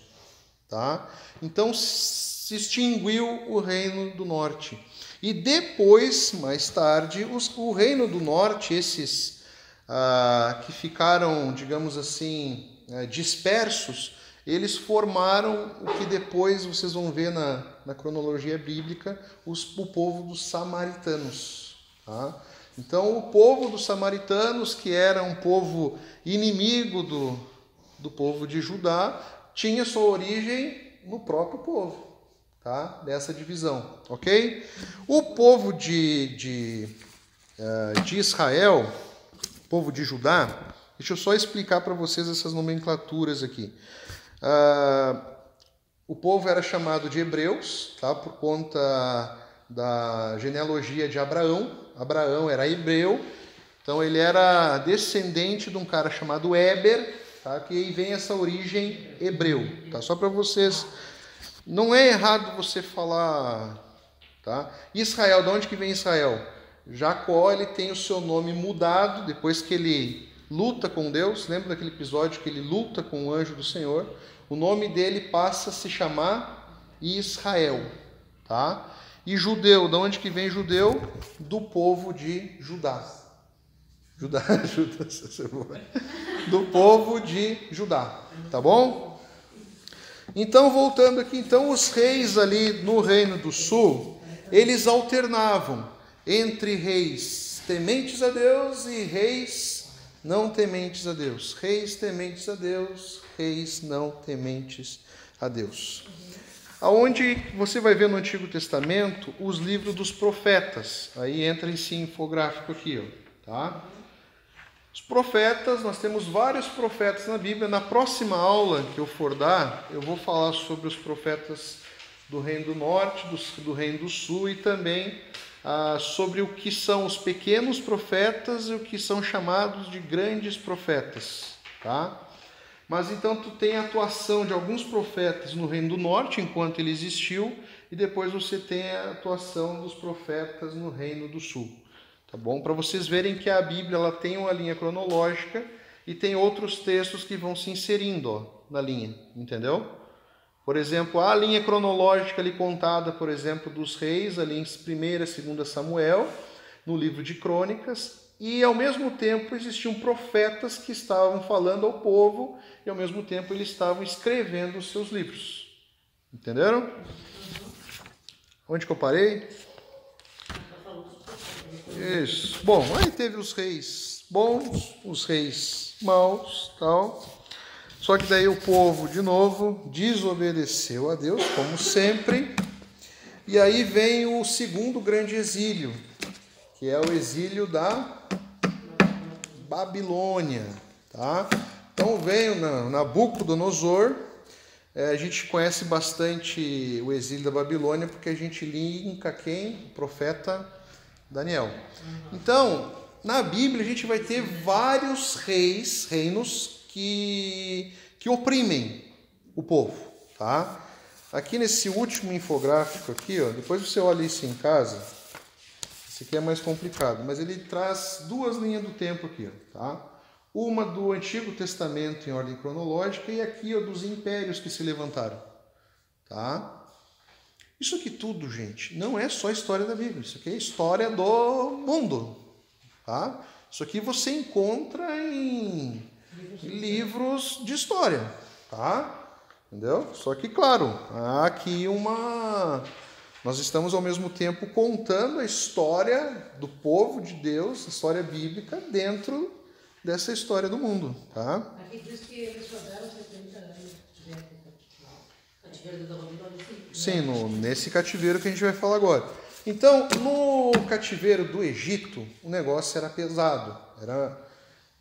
tá? Então se extinguiu o reino do norte. E depois, mais tarde, os, o reino do norte, esses ah, que ficaram, digamos assim, eh, dispersos, eles formaram o que depois vocês vão ver na, na cronologia bíblica, os, o povo dos samaritanos. Tá? Então, o povo dos samaritanos, que era um povo inimigo do, do povo de Judá, tinha sua origem no próprio povo, tá? Dessa divisão, ok? O povo de, de, eh, de Israel, povo de Judá, deixa eu só explicar para vocês essas nomenclaturas aqui. Ah, O povo era chamado de hebreus, tá? Por conta da genealogia de Abraão. Abraão era hebreu, então ele era descendente de um cara chamado Eber, tá? Que aí vem essa origem hebreu, tá? Só para vocês, não é errado você falar, tá? Israel, de onde que vem Israel? Jacó ele tem o seu nome mudado depois que ele luta com Deus. Lembra daquele episódio que ele luta com o anjo do Senhor? O nome dele passa a se chamar Israel, tá? E judeu, de onde que vem judeu? Do povo de Judá. Judá, Judá, do povo de Judá, tá bom? Então, voltando aqui, então os reis ali no Reino do Sul, eles alternavam entre reis tementes a Deus e reis não tementes a Deus. Reis tementes a Deus, reis não tementes a Deus. Aonde você vai ver no Antigo Testamento os livros dos profetas. Aí entra esse infográfico aqui, ó, tá? Os profetas, nós temos vários profetas na Bíblia. Na próxima aula que eu for dar, eu vou falar sobre os profetas do Reino do Norte, do, do Reino do Sul e também ah, sobre o que são os pequenos profetas e o que são chamados de grandes profetas, tá? Mas então tu tem a atuação de alguns profetas no Reino do Norte enquanto ele existiu e depois você tem a atuação dos profetas no Reino do Sul, tá bom? Para vocês verem que a Bíblia ela tem uma linha cronológica e tem outros textos que vão se inserindo ó, na linha, entendeu? Por exemplo, a linha cronológica ali contada, por exemplo, dos reis, ali em 1 e 2 Samuel, no livro de Crônicas, e ao mesmo tempo existiam profetas que estavam falando ao povo e ao mesmo tempo eles estavam escrevendo os seus livros. Entenderam? Onde que eu parei? Isso. Bom, aí teve os reis bons, os reis maus, tal. Só que daí o povo, de novo, desobedeceu a Deus, como sempre. E aí vem o segundo grande exílio, que é o exílio da Babilônia, tá? Então veio na Nabucodonosor, é, a gente conhece bastante o exílio da Babilônia porque a gente linka quem? O profeta Daniel. Então, na Bíblia a gente vai ter vários reis, reinos que, que oprimem o povo, tá? Aqui nesse último infográfico aqui, ó, depois você olha isso em casa, esse aqui é mais complicado, mas ele traz duas linhas do tempo aqui, tá? Uma do Antigo Testamento em ordem cronológica e aqui ó, dos impérios que se levantaram, tá? Isso aqui tudo, gente, não é só história da Bíblia, isso aqui é história do mundo, tá? Isso aqui você encontra em livros de história, tá? Entendeu? Só que, claro, há aqui uma. Nós estamos ao mesmo tempo contando a história do povo de Deus, a história bíblica, dentro dessa história do mundo, tá? Aqui diz que eles rodaram 70 anos de cativeiro da Babilônia, sim. no, nesse cativeiro que a gente vai falar agora. Então, no cativeiro do Egito, o negócio era pesado, era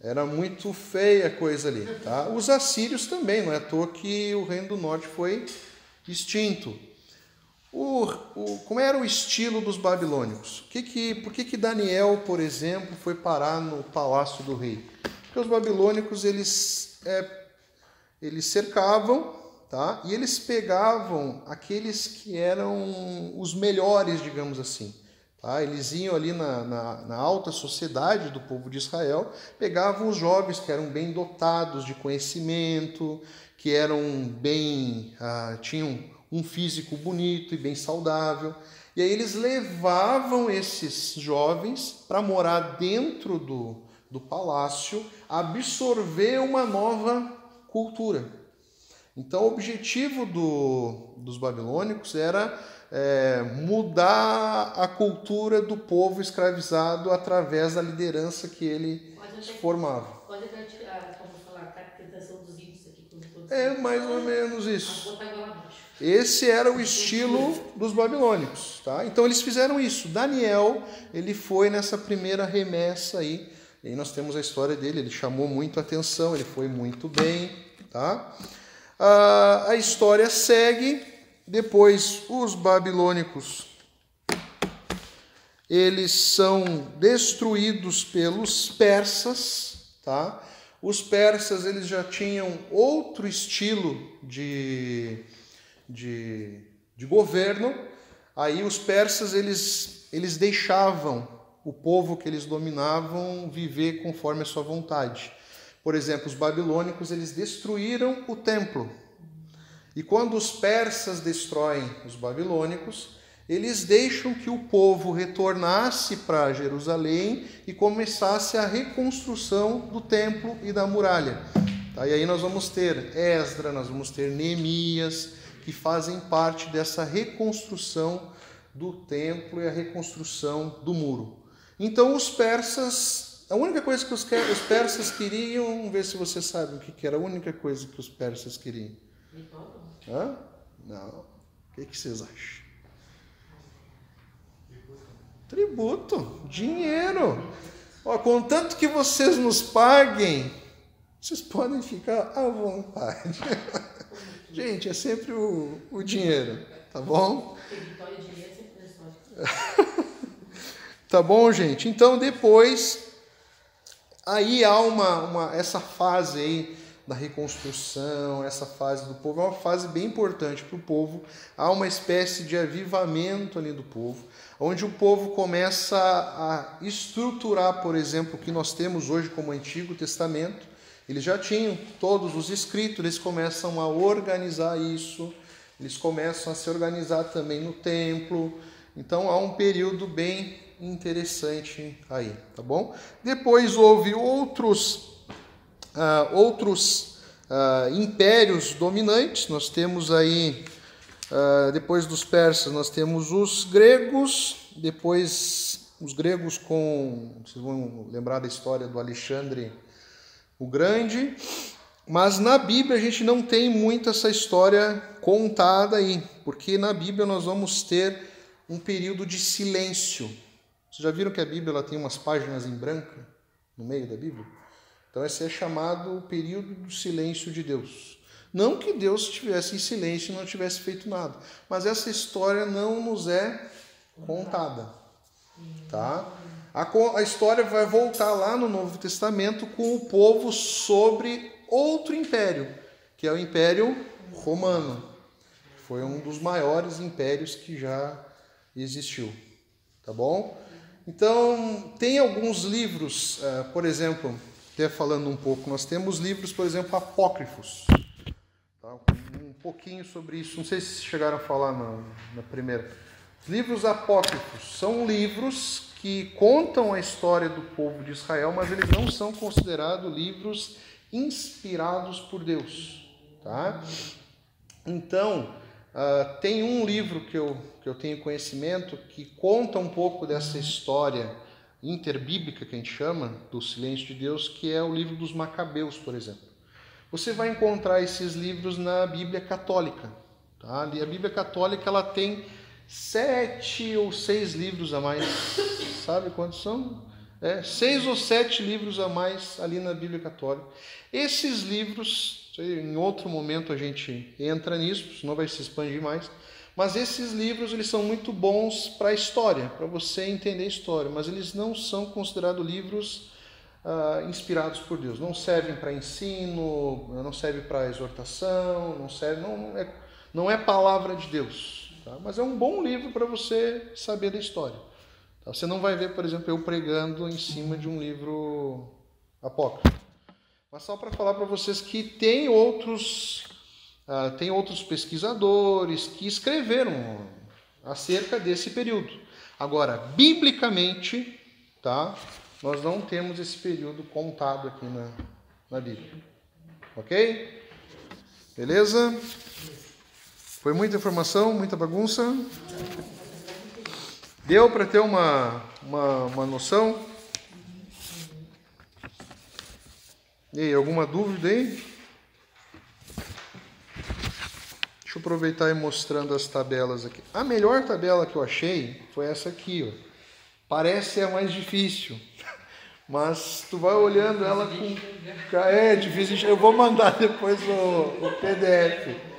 era muito feia a coisa ali. Tá? Os assírios também, não é à toa que o reino do norte foi extinto. O, o, como era o estilo dos babilônicos? Que que, por que, que Daniel, por exemplo, foi parar no palácio do rei? Porque os babilônicos eles, é, eles cercavam tá? e eles pegavam aqueles que eram os melhores, digamos assim. Tá? Eles iam ali na, na, na, alta sociedade do povo de Israel, pegavam os jovens que eram bem dotados de conhecimento, que eram bem, ah, tinham um físico bonito e bem saudável. E aí eles levavam esses jovens para morar dentro do, do palácio, absorver uma nova cultura. Então, o objetivo do, dos babilônicos era é, mudar a cultura do povo escravizado através da liderança que ele formava. Pode até como falar, a caracterização dos índios aqui. É mais ou menos isso. Esse era o estilo dos babilônicos, tá? Então eles fizeram isso. Daniel, ele foi nessa primeira remessa aí. E aí nós temos a história dele, ele chamou muito atenção, ele foi muito bem, tá? a, a história segue. Depois, os babilônicos eles são destruídos pelos persas, tá? Os persas eles já tinham outro estilo de, de, de governo. Aí os persas eles, eles deixavam o povo que eles dominavam viver conforme a sua vontade. Por exemplo, os babilônicos eles destruíram o templo. E quando os persas destroem os babilônicos, eles deixam que o povo retornasse para Jerusalém e começasse a reconstrução do templo e da muralha. Tá? E aí nós vamos ter Esdra, nós vamos ter Neemias, que fazem parte dessa reconstrução do templo e a reconstrução do muro. Então os persas, a única coisa que os, persas queriam, vamos ver se você sabe o que era a única coisa que os persas queriam. Hã? Não. O que, que vocês acham? Tributo, dinheiro. Ó, contanto que vocês nos paguem, vocês podem ficar à vontade. Gente, é sempre o, o dinheiro, tá bom? tá bom, gente? Então depois aí há uma, uma essa fase aí da reconstrução, essa fase do povo é uma fase bem importante para o povo. Há uma espécie de avivamento ali do povo onde o povo começa a estruturar, por exemplo, o que nós temos hoje como Antigo Testamento. Eles já tinham todos os escritos, eles começam a organizar isso, eles começam a se organizar também no templo. Então há um período bem interessante aí, tá bom? Depois houve outros, uh, outros uh, impérios dominantes, nós temos aí Uh, depois dos persas, nós temos os gregos, depois os gregos com. Vocês vão lembrar da história do Alexandre o Grande, mas na Bíblia a gente não tem muito essa história contada aí, porque na Bíblia nós vamos ter um período de silêncio. Vocês já viram que a Bíblia ela tem umas páginas em branco no meio da Bíblia? Então esse é chamado o período do silêncio de Deus. Não que Deus estivesse em silêncio e não tivesse feito nada, mas essa história não nos é contada. Tá? A, a história vai voltar lá no Novo Testamento com o povo sobre outro império, que é o Império Romano. Foi um dos maiores impérios que já existiu. Tá bom? Então, tem alguns livros, uh, por exemplo, até falando um pouco, nós temos livros, por exemplo, apócrifos um pouquinho sobre isso. Não sei se chegaram a falar na, na primeira. Livros apócrifos são livros que contam a história do povo de Israel, mas eles não são considerados livros inspirados por Deus. Tá? Então, uh, tem um livro que eu, que eu tenho conhecimento que conta um pouco dessa história interbíblica que a gente chama, do silêncio de Deus, que é o livro dos Macabeus, por exemplo. Você vai encontrar esses livros na Bíblia Católica. Tá? A Bíblia Católica ela tem sete ou seis livros a mais. Sabe quantos são? É, seis ou sete livros a mais ali na Bíblia Católica. Esses livros, em outro momento a gente entra nisso, senão vai se expandir mais. Mas esses livros eles são muito bons para a história, para você entender a história, mas eles não são considerados livros uh, inspirados por Deus. Não servem para ensino, não serve para exortação, não serve, não é, não é palavra de Deus. Tá? Mas é um bom livro para você saber da história. Tá? Você não vai ver, por exemplo, eu pregando em cima de um livro apócrifo. Mas só para falar para vocês que tem outros, uh, tem outros pesquisadores que escreveram acerca desse período. Agora, biblicamente, tá? Nós não temos esse período contado aqui na, na Bíblia. Ok? Beleza? Foi muita informação, muita bagunça. Deu para ter uma, uma, uma noção? E aí, alguma dúvida aí? Deixa eu aproveitar e mostrando as tabelas aqui. A melhor tabela que eu achei foi essa aqui, ó. Parece a mais difícil, Mas tu vai olhando ela com. É, difícil. Eu vou mandar depois o, o PDF.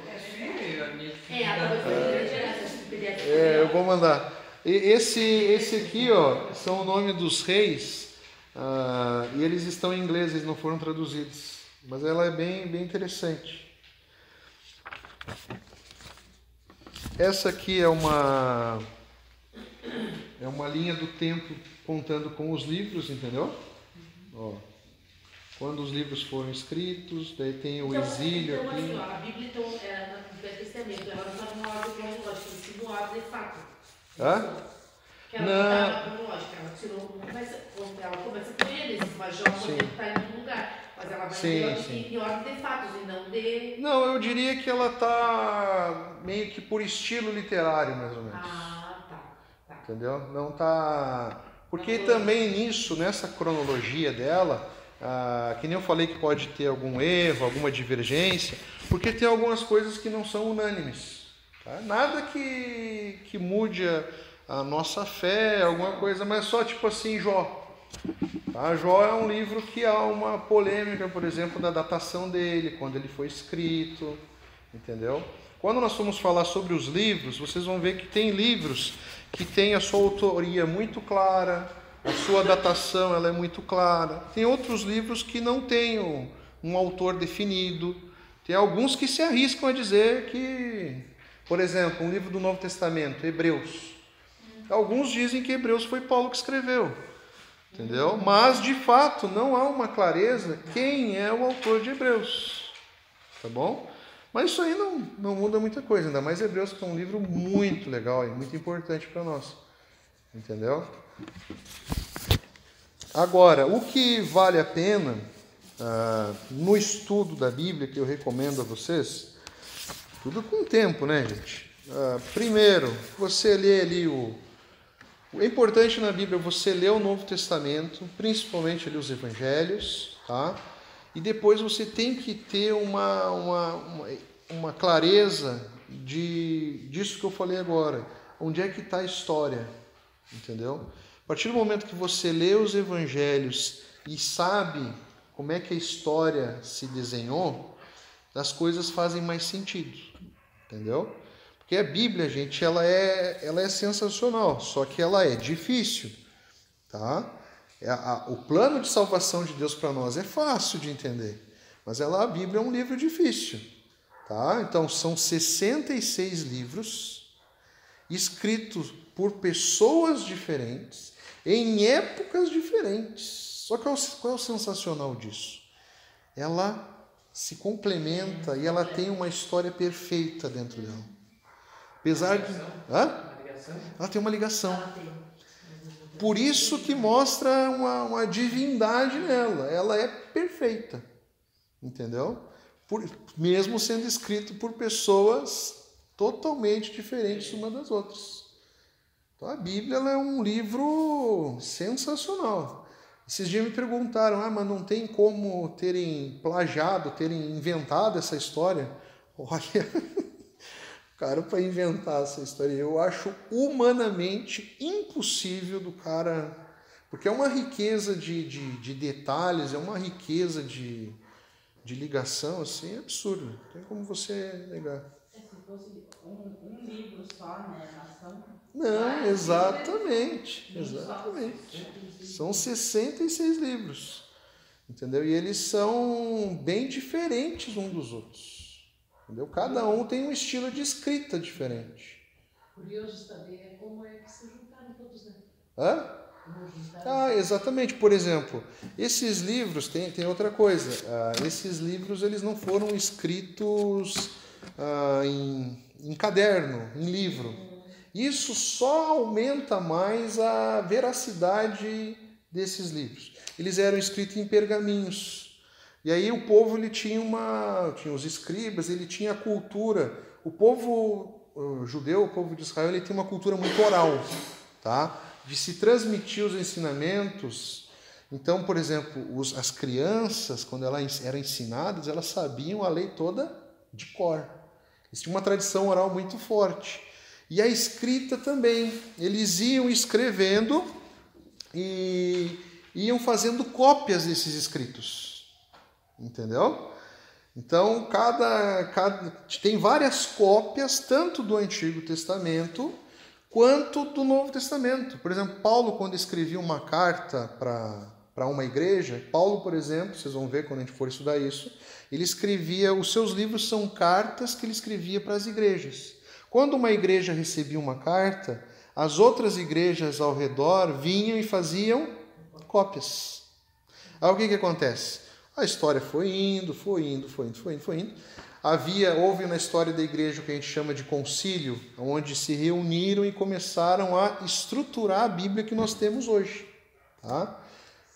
É, essa PDF. É, eu vou mandar. Esse, esse aqui, ó, são o nome dos reis. ah, e eles estão em inglês, eles não foram traduzidos. Mas ela é bem, bem interessante. Essa aqui é uma é uma linha do tempo contando com os livros, entendeu? Ó, quando os livros foram escritos, daí tem o Então, exílio então, assim, aqui. ó, a Bíblia, então, é, no Velho Testamento, ela não estava numa ordem cronológica, ela tirou uma ordem de fato. Hã? Que ela Não. não estava cronológica, ela tirou, começa, ela começa com eles, mas Jó está em outro lugar. Mas ela vai Sim, em, sim. em ordem de fatos e não de. Não, eu diria que ela tá meio que por estilo literário, mais ou menos. Ah, tá. tá. Entendeu? Não tá. Porque também nisso, nessa cronologia dela, ah, que nem eu falei que pode ter algum erro, alguma divergência, porque tem algumas coisas que não são unânimes. tá? Nada que, que mude a, a nossa fé, alguma coisa, mas só tipo assim, Jó. Tá? Jó é um livro que há uma polêmica, por exemplo, da datação dele, quando ele foi escrito, entendeu? Quando nós formos falar sobre os livros, vocês vão ver que tem livros que têm a sua autoria muito clara, a sua datação ela é muito clara. Tem outros livros que não têm um, um autor definido. Tem alguns que se arriscam a dizer que, por exemplo, um livro do Novo Testamento, Hebreus. Alguns dizem que Hebreus foi Paulo que escreveu. Entendeu? Mas de fato não há uma clareza quem é o autor de Hebreus. Tá bom? Mas isso aí não, não muda muita coisa, ainda mais Hebreus, que é um livro muito legal e muito importante para nós. Entendeu? Agora, o que vale a pena ah, no estudo da Bíblia, que eu recomendo a vocês, tudo com tempo, né, gente? Ah, primeiro, você lê ali o, o importante na Bíblia é você ler o Novo Testamento, principalmente ali os Evangelhos, tá? E depois você tem que ter uma, uma, uma, uma clareza de, disso que eu falei agora. Onde é que está a história? Entendeu? A partir do momento que você lê os Evangelhos e sabe como é que a história se desenhou, as coisas fazem mais sentido. Entendeu? Porque a Bíblia, gente, ela é, ela é sensacional, só que ela é difícil, tá? É o plano de salvação de Deus para nós é fácil de entender, mas ela, a Bíblia é um livro difícil, tá? Então são 66 livros escritos por pessoas diferentes, em épocas diferentes. Só que qual é o sensacional disso? Ela se complementa e ela tem uma história perfeita dentro dela. Apesar de. Hã? Ela tem uma ligação. Tem. Por isso que mostra uma, uma divindade nela. Ela é perfeita. Entendeu? Por- mesmo sendo escrito por pessoas totalmente diferentes uma das outras. Então a Bíblia é um livro sensacional. Esses dias me perguntaram, ah, mas não tem como terem plagiado, terem inventado essa história? Olha, cara, para inventar essa história, eu acho humanamente impossível do cara. Porque é uma riqueza de, de, de detalhes, é uma riqueza de, de ligação, assim, absurda. Não tem como você negar. É, se fosse um, um livro só, né? Nação. Não, exatamente. Exatamente. São 66 livros. Entendeu? E eles são bem diferentes um dos outros. Entendeu? Cada um tem um estilo de escrita diferente. Curioso saber é como é que se juntaram todos, né? Hã? Juntaram. Ah, exatamente. Por exemplo, esses livros tem, tem outra coisa. Ah, esses livros eles não foram escritos ah, em, em caderno, em livro. Isso só aumenta mais a veracidade desses livros. Eles eram escritos em pergaminhos. E aí o povo ele tinha uma, tinha os escribas, ele tinha a cultura. O povo uh, judeu, o povo de Israel, ele tem uma cultura muito oral, tá? De se transmitir os ensinamentos. Então, por exemplo, os, as crianças, quando elas eram ensinadas, elas sabiam a lei toda de cor. Eles tinham uma tradição oral muito forte. E a escrita também. Eles iam escrevendo e, iam fazendo cópias desses escritos. Entendeu? Então, cada, cada tem várias cópias tanto do Antigo Testamento quanto do Novo Testamento. Por exemplo, Paulo quando escrevia uma carta para para uma igreja, Paulo, por exemplo, vocês vão ver quando a gente for estudar isso, ele escrevia, os seus livros são cartas que ele escrevia para as igrejas. Quando uma igreja recebia uma carta, as outras igrejas ao redor vinham e faziam cópias. Aí o que, que acontece? A história foi indo, foi indo, foi indo, foi indo, foi indo. Havia, houve na história da igreja o que a gente chama de concílio, onde se reuniram e começaram a estruturar a Bíblia que nós temos hoje. Tá?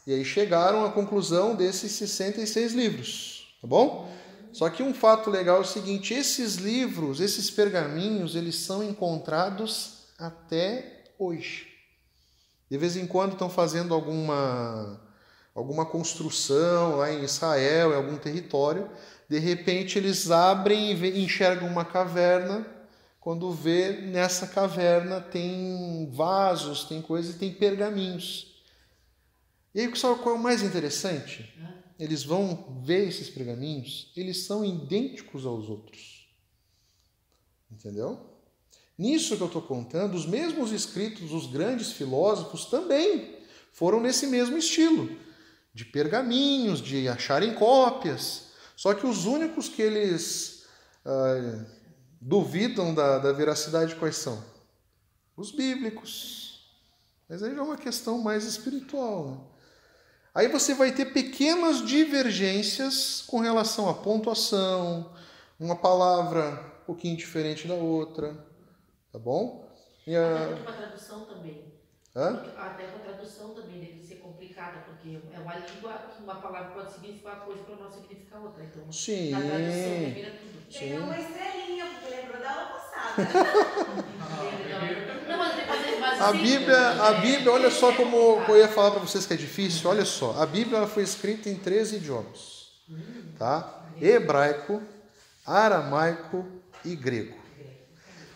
E aí chegaram à conclusão desses 66 livros, tá bom? Só que um fato legal é o seguinte, esses livros, esses pergaminhos, eles são encontrados até hoje. De vez em quando estão fazendo alguma alguma construção lá em Israel, em algum território, de repente eles abrem e enxergam uma caverna, quando vê nessa caverna tem vasos, tem coisas e tem pergaminhos. E aí, sabe qual é o mais interessante? Eles vão ver esses pergaminhos, eles são idênticos aos outros. Entendeu? Nisso que eu estou contando, os mesmos escritos dos grandes filósofos também foram nesse mesmo estilo de pergaminhos, de acharem cópias. Só que os únicos que eles ah, duvidam da, da veracidade quais são? Os bíblicos. Mas aí já é uma questão mais espiritual. Né? Aí você vai ter pequenas divergências com relação à pontuação, uma palavra um pouquinho diferente da outra, tá bom? E a... Até tradução também. Hã? Até com a tradução também deve ser complicada, porque é uma língua que uma palavra pode significar uma coisa para não significar outra. Então, Sim. na tradução vira tudo. Tem uma estrelinha, porque lembrou da aula passada. não, mas, mas, A sim, Bíblia, a Bíblia, olha só como eu ia falar para vocês que é difícil, olha só. A Bíblia ela foi escrita em três idiomas, tá? Hebraico, aramaico e grego.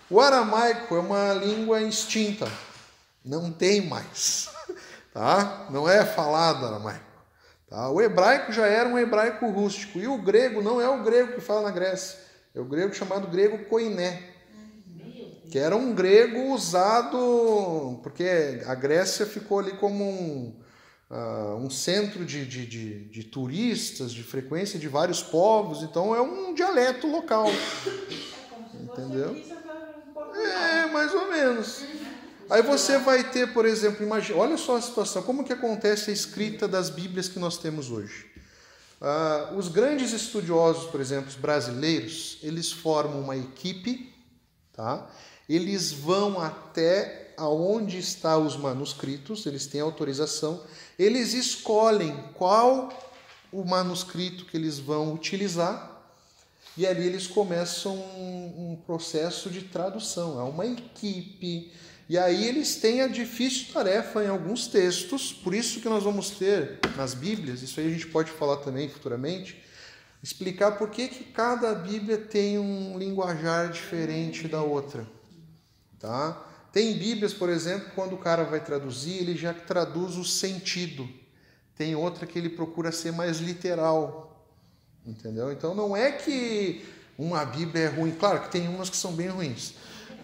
O aramaico é uma língua extinta, não tem mais, tá? Não é falado aramaico. Tá? O hebraico já era um hebraico rústico e o grego não é o grego que fala na Grécia, é o grego chamado grego koiné que era um grego usado, porque a Grécia ficou ali como um, ah, um centro de, de, de, de turistas, de frequência de vários povos, então é um dialeto local. Entendeu? É, mais ou menos. Aí você vai ter, por exemplo, imagina, olha só a situação, como que acontece a escrita das Bíblias que nós temos hoje. Ah, os grandes estudiosos, por exemplo, os brasileiros, eles formam uma equipe, tá? Eles vão até aonde estão os manuscritos, eles têm autorização, eles escolhem qual o manuscrito que eles vão utilizar e ali eles começam um, um processo de tradução. É uma equipe. E aí eles têm a difícil tarefa em alguns textos, por isso que nós vamos ter nas Bíblias, isso aí a gente pode falar também futuramente, explicar por que, que cada Bíblia tem um linguajar diferente da outra. Tá? Tem Bíblias, por exemplo, quando o cara vai traduzir, ele já traduz o sentido. Tem outra que ele procura ser mais literal. Entendeu? Então não é que uma Bíblia é ruim, claro que tem umas que são bem ruins.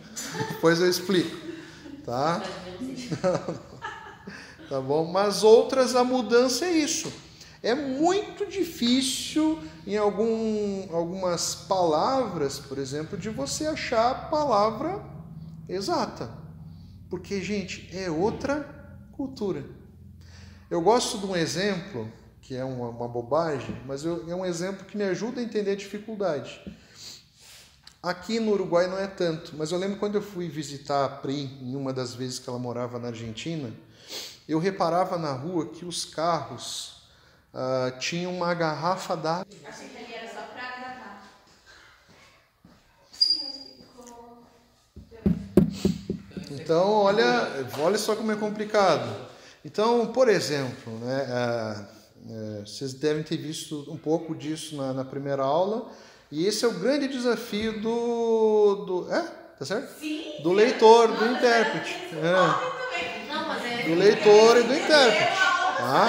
Depois eu explico, tá? tá bom? Mas outras a mudança é isso. É muito difícil em algum, algumas palavras, por exemplo, de você achar a palavra exata. Porque, gente, é outra cultura. Eu gosto de um exemplo que é uma, uma bobagem, mas eu, é um exemplo que me ajuda a entender a dificuldade. Aqui no Uruguai não é tanto, mas eu lembro quando eu fui visitar a Pri, em uma das vezes que ela morava na Argentina, eu reparava na rua que os carros ah, tinham uma garrafa d'água. Achei que ali era só pra gravar. Então, olha, olha só como é complicado. Então, por exemplo, né, ah, é, vocês devem ter visto um pouco disso na, na, primeira aula, e esse é o grande desafio do. do é? Tá certo? Sim. Do leitor, do intérprete. É. Do leitor e do intérprete. Tá?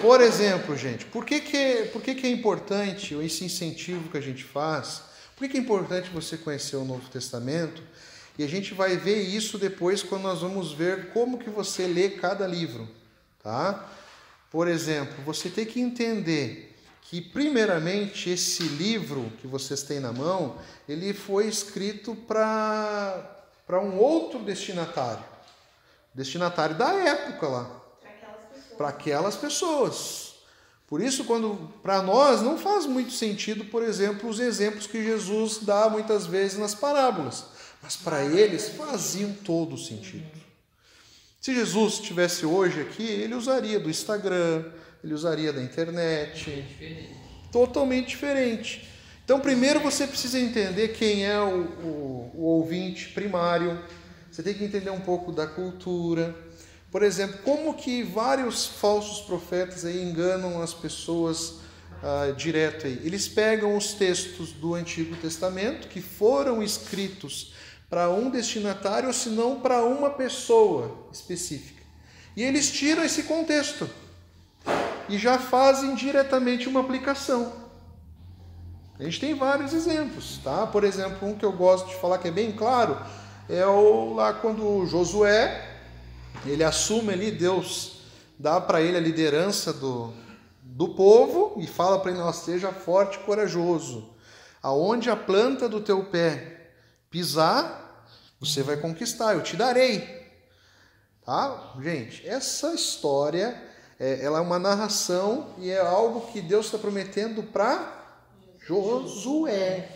Por exemplo, gente, por que, que, por que, que é importante esse incentivo que a gente faz? Por que, que é importante você conhecer o Novo Testamento? E a gente vai ver isso depois quando nós vamos ver como que você lê cada livro, tá? Por exemplo, você tem que entender que primeiramente esse livro que vocês têm na mão, ele foi escrito para para um outro destinatário. Destinatário da época lá, Para aquelas aquelas pessoas. Por isso, quando para nós não faz muito sentido, por exemplo, os exemplos que Jesus dá muitas vezes nas parábolas, mas para eles faziam todo sentido. Se Jesus estivesse hoje aqui, ele usaria do Instagram, ele usaria da internet, É diferente. totalmente diferente. Então, primeiro você precisa entender quem é o, o- o ouvinte primário, você tem que entender um pouco da cultura. Por exemplo, como que vários falsos profetas aí enganam as pessoas ah, direto aí. Eles pegam os textos do Antigo Testamento que foram escritos para um destinatário ou se não para uma pessoa específica. E eles tiram esse contexto e já fazem diretamente uma aplicação. A gente tem vários exemplos, tá? Por exemplo, um que eu gosto de falar que é bem claro é o lá quando Josué ele assume ali Deus dá para ele a liderança do, do povo e fala para ele: seja forte e corajoso. Aonde a planta do teu pé pisar, você vai conquistar. Eu te darei. Tá? Gente, essa história é, ela é uma narração e é algo que Deus está prometendo para Josué.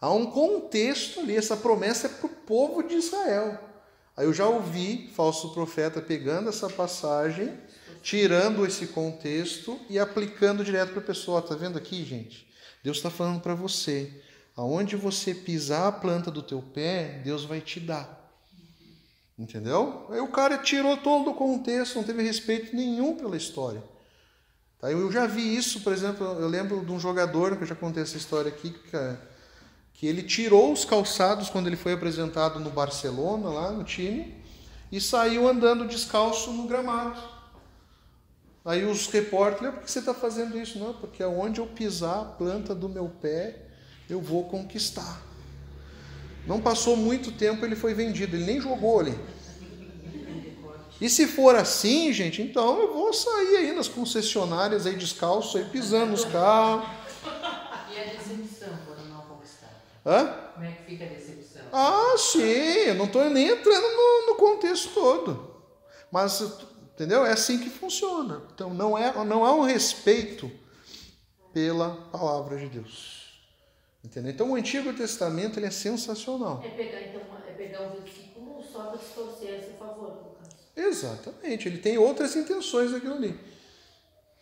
Há um contexto ali, essa promessa é para o povo de Israel. Aí eu já ouvi falso profeta pegando essa passagem, tirando esse contexto e aplicando direto para a pessoa. Tá vendo aqui, gente? Deus está falando para você. Aonde você pisar a planta do teu pé, Deus vai te dar. Entendeu? Aí o cara tirou todo o contexto, não teve respeito nenhum pela história. Tá? Eu já vi isso, por exemplo, eu lembro de um jogador, que eu já contei essa história aqui, que, que ele tirou os calçados quando ele foi apresentado no Barcelona, lá no time, e saiu andando descalço no gramado. Aí os repórteres, por que você está fazendo isso? Não, porque aonde eu pisar a planta do meu pé, eu vou conquistar. Não passou muito tempo, ele foi vendido, ele nem jogou ali. E se for assim, gente, então eu vou sair aí nas concessionárias aí descalço, aí pisando nos carros. E a decepção quando não conquistar? Hã? Como é que fica a decepção? Ah, sim, eu não estou nem entrando no, no contexto todo. Mas, entendeu? É assim que funciona. Então não, é, não há um respeito pela palavra de Deus. Entendeu? Então o Antigo Testamento ele é sensacional. É pegar, então, é pegar um versículo só para distorcer a seu favor, no caso. Exatamente, ele tem outras intenções naquilo ali.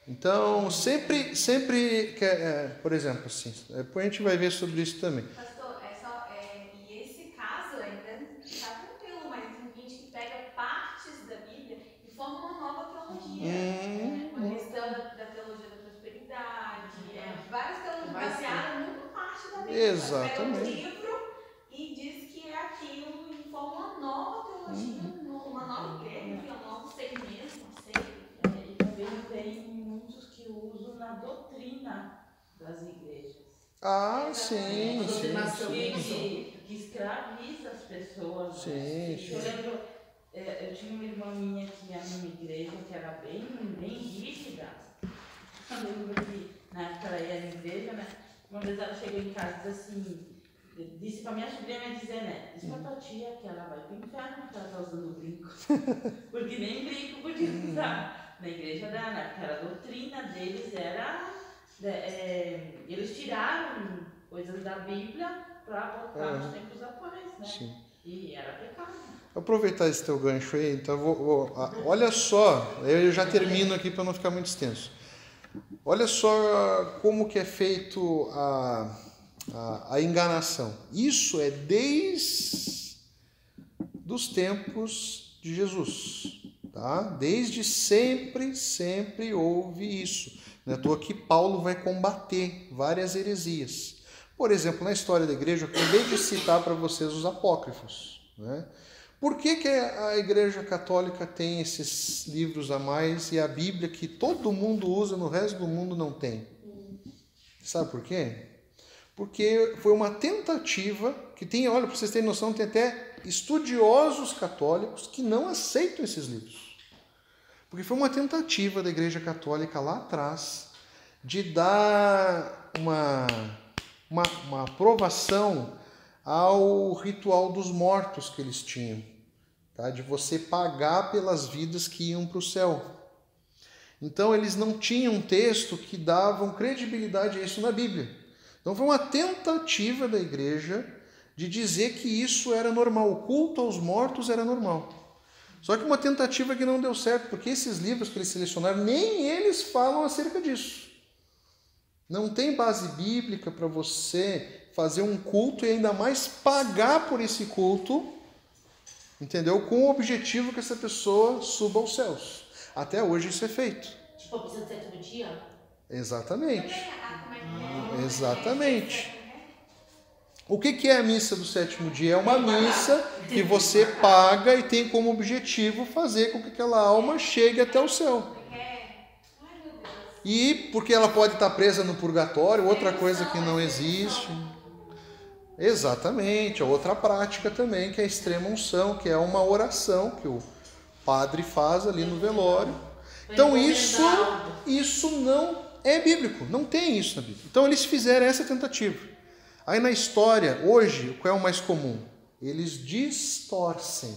Então, sempre, sempre, é, por exemplo, assim, depois a gente vai ver sobre isso também. Pastor, é só. É, e esse caso ainda está tranquilo, mas tem gente que pega partes da Bíblia e forma uma nova teologia. Hum, Uma questão da, da teologia da prosperidade, é, várias teologias Vai ser. baseadas numa parte da Bíblia. Exatamente. Pega um livro e diz que é aquilo e forma uma nova teologia, Uhum. uma nova igreja, enfim, um novo segmento, não sei. É, e também tem muitos que usam na doutrina das igrejas. Ah, sim, sim, Doutrinação. sim. Que, que escraviza as pessoas. Sim, né? sim. Eu lembro, é, eu tinha uma irmã minha que ia numa igreja que era bem, bem rígida. Eu lembro que na época ela ia na igreja, né? Uma vez ela chegou em casa e disse assim, disse pra minha sobrinha me dizer, né? Diz pra tua tia que ela vai pro inferno porque ela tá usando brinco. porque nem brinco podia usar. Na igreja dela, né? Porque a doutrina deles era. de- é, eles tiraram coisas da Bíblia pra botar nos Aham. tempos atuais, né? Sim. E era pecado. Aproveitar esse teu gancho aí, então vou, vou- olha só, eu já termino aqui para não ficar muito extenso. Olha só como que é feito a, a, a enganação. Isso é desde dos tempos de Jesus, tá? Desde sempre, sempre houve isso. Não é à que Paulo vai combater várias heresias. Por exemplo, na história da igreja, eu acabei de citar para vocês os apócrifos, né? Por que, que a Igreja Católica tem esses livros a mais e a Bíblia que todo mundo usa, no resto do mundo não tem? Sabe por quê? Porque foi uma tentativa que tem, olha, para vocês terem noção, tem até estudiosos católicos que não aceitam esses livros. Porque foi uma tentativa da Igreja Católica lá atrás de dar uma, uma, uma aprovação ao ritual dos mortos que eles tinham, tá? de você pagar pelas vidas que iam para o céu. Então eles não tinham um texto que davam credibilidade a isso na Bíblia. Então foi uma tentativa da igreja de dizer que isso era normal, o culto aos mortos era normal. Só que uma tentativa que não deu certo, porque esses livros que eles selecionaram, nem eles falam acerca disso. Não tem base bíblica para você fazer um culto e ainda mais pagar por esse culto, entendeu? Com o objetivo que essa pessoa suba aos céus. Até hoje isso é feito. Tipo, a missa do sétimo dia? Exatamente. Ah, é é? Exatamente. O que que é a missa do sétimo dia? É uma missa que você paga e tem como objetivo fazer com que aquela alma chegue até o céu. É. E porque ela pode estar presa no purgatório, outra coisa que não existe. Exatamente, a outra prática também, que é a extrema unção, que é uma oração que o padre faz ali no velório. Então isso, isso não é bíblico, não tem isso na Bíblia. Então eles fizeram essa tentativa. Aí na história, hoje, qual é o mais comum? Eles distorcem.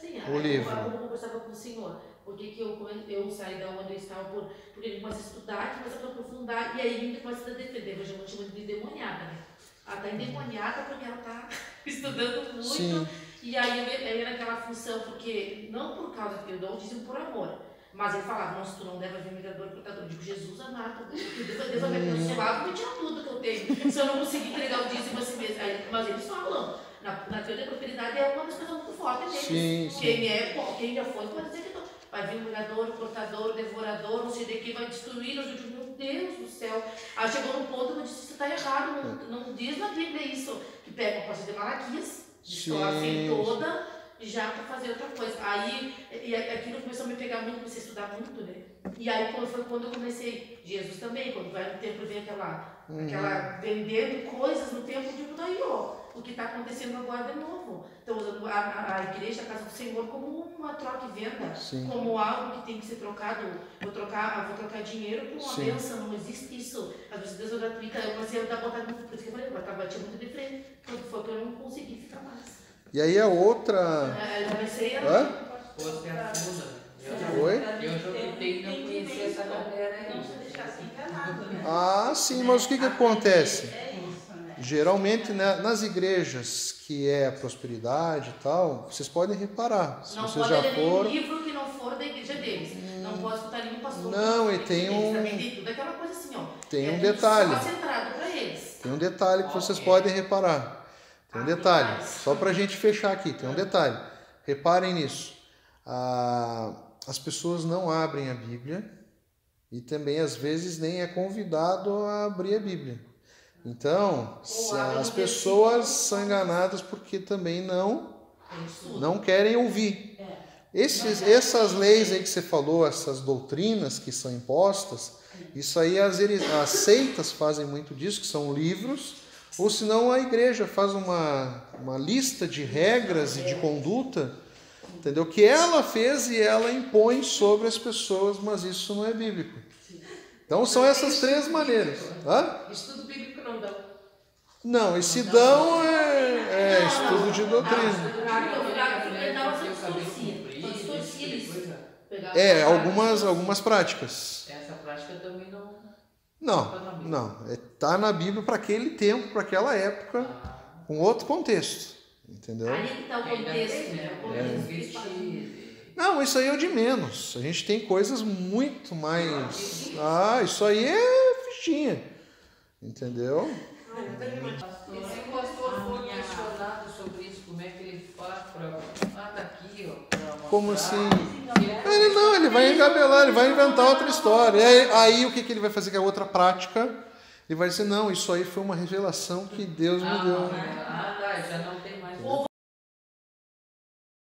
Sim, O livro. Eu conversava com o senhor. Por que, eu, eu saí da onde eu estava? Por, porque ele começa a estudar, começa a aprofundar, e aí ele começa a defender. Eu já vou chamando de demoniada, né? Ela está endemoniada porque ela está estudando muito. Sim. E aí eu- era aquela função, porque não por causa que eu dou, dizem por amor. Mas ele falava, nossa, tu não deve haver mediador e portador. Eu digo, Jesus amado, Deus, Deus vai me abençoar, vou me tirar tudo que eu tenho. Se eu não conseguir entregar o dízimo a si mesmo. Aí, mas eles falam, na, na teoria da prosperidade é uma das coisas muito fortes deles. Sim. Quem é, quem já foi, pode dizer que não. Vai vir o mediador, o portador, o devorador, não sei de que, vai destruir. Eu digo, Deus do céu. Aí chegou num ponto que eu disse, isso está errado, não, não diz na Bíblia isso. Que pega a parte de Malaquias, destrói a Sim, fé toda, já para fazer outra coisa. Aí, e aquilo começou a me pegar muito, comecei a estudar muito, né? E aí foi quando eu comecei, Jesus também, quando vai no templo vem aquela, aquela vendendo coisas no templo, eu digo, daí ó, o que está acontecendo agora de novo. Estão usando a, a, a igreja, a casa do Senhor, como uma troca e venda, Sim. como algo que tem que ser trocado. Vou trocar, ah, vou trocar dinheiro por uma Sim. bênção, não existe isso. Às vezes Deus é gratuita, eu comecei a dar vontade por isso que eu falei, eu batia muito de frente, quando foi que eu não consegui ficar mais. E aí a outra. É, Eu comecei a. Hã? Oi? eu já tentei não conhecer essa galera aí. Não se deixar se enganado, né? Ah, sim, mas o que, que acontece? É? Geralmente né, nas igrejas que é a prosperidade e tal, vocês podem reparar. Se Não vocês pode já ler nenhum foram. livro que não for da igreja deles. Não pode escutar nenhum pastor. Não, e for tem um- Também tudo aquela coisa assim, ó. Tem É um detalhe. Tem um detalhe que vocês Ok. podem reparar. Tem um Ah, detalhe. Só para a gente fechar aqui, tem um detalhe. Reparem nisso. Ah, as pessoas não abrem a Bíblia e também às vezes nem é convidado a abrir a Bíblia. Então, as pessoas são enganadas porque também não não querem ouvir. É. Esses, essas leis aí que você falou, essas doutrinas que são impostas, isso aí as, as seitas fazem muito disso, que são livros, ou senão a igreja faz uma, uma lista de regras e de conduta, entendeu? Que ela fez e ela impõe sobre as pessoas, mas isso não é bíblico. Então são essas três maneiras. Hã? Estudo bíblico não esse dão é, é estudo de doutrina. É, algumas, algumas práticas. Essa prática também não. Não, não. É, tá na Bíblia para aquele tempo, para aquela época, com outro contexto. Entendeu? Aí que está o contexto, né? né? O É. contexto. Vestir. Não, isso aí é o de menos. A gente tem coisas muito mais. Ah, isso aí é fichinha. Entendeu? Se o pastor for questionado sobre isso, como é que ele faz para. Ah, tá aqui, ó. Como assim? Ele não, ele vai engabelar, ele vai inventar outra história. Aí, aí o que, que ele vai fazer que é outra prática? Ele vai dizer, não, isso aí foi uma revelação que Deus me deu. ah, tá, já não tem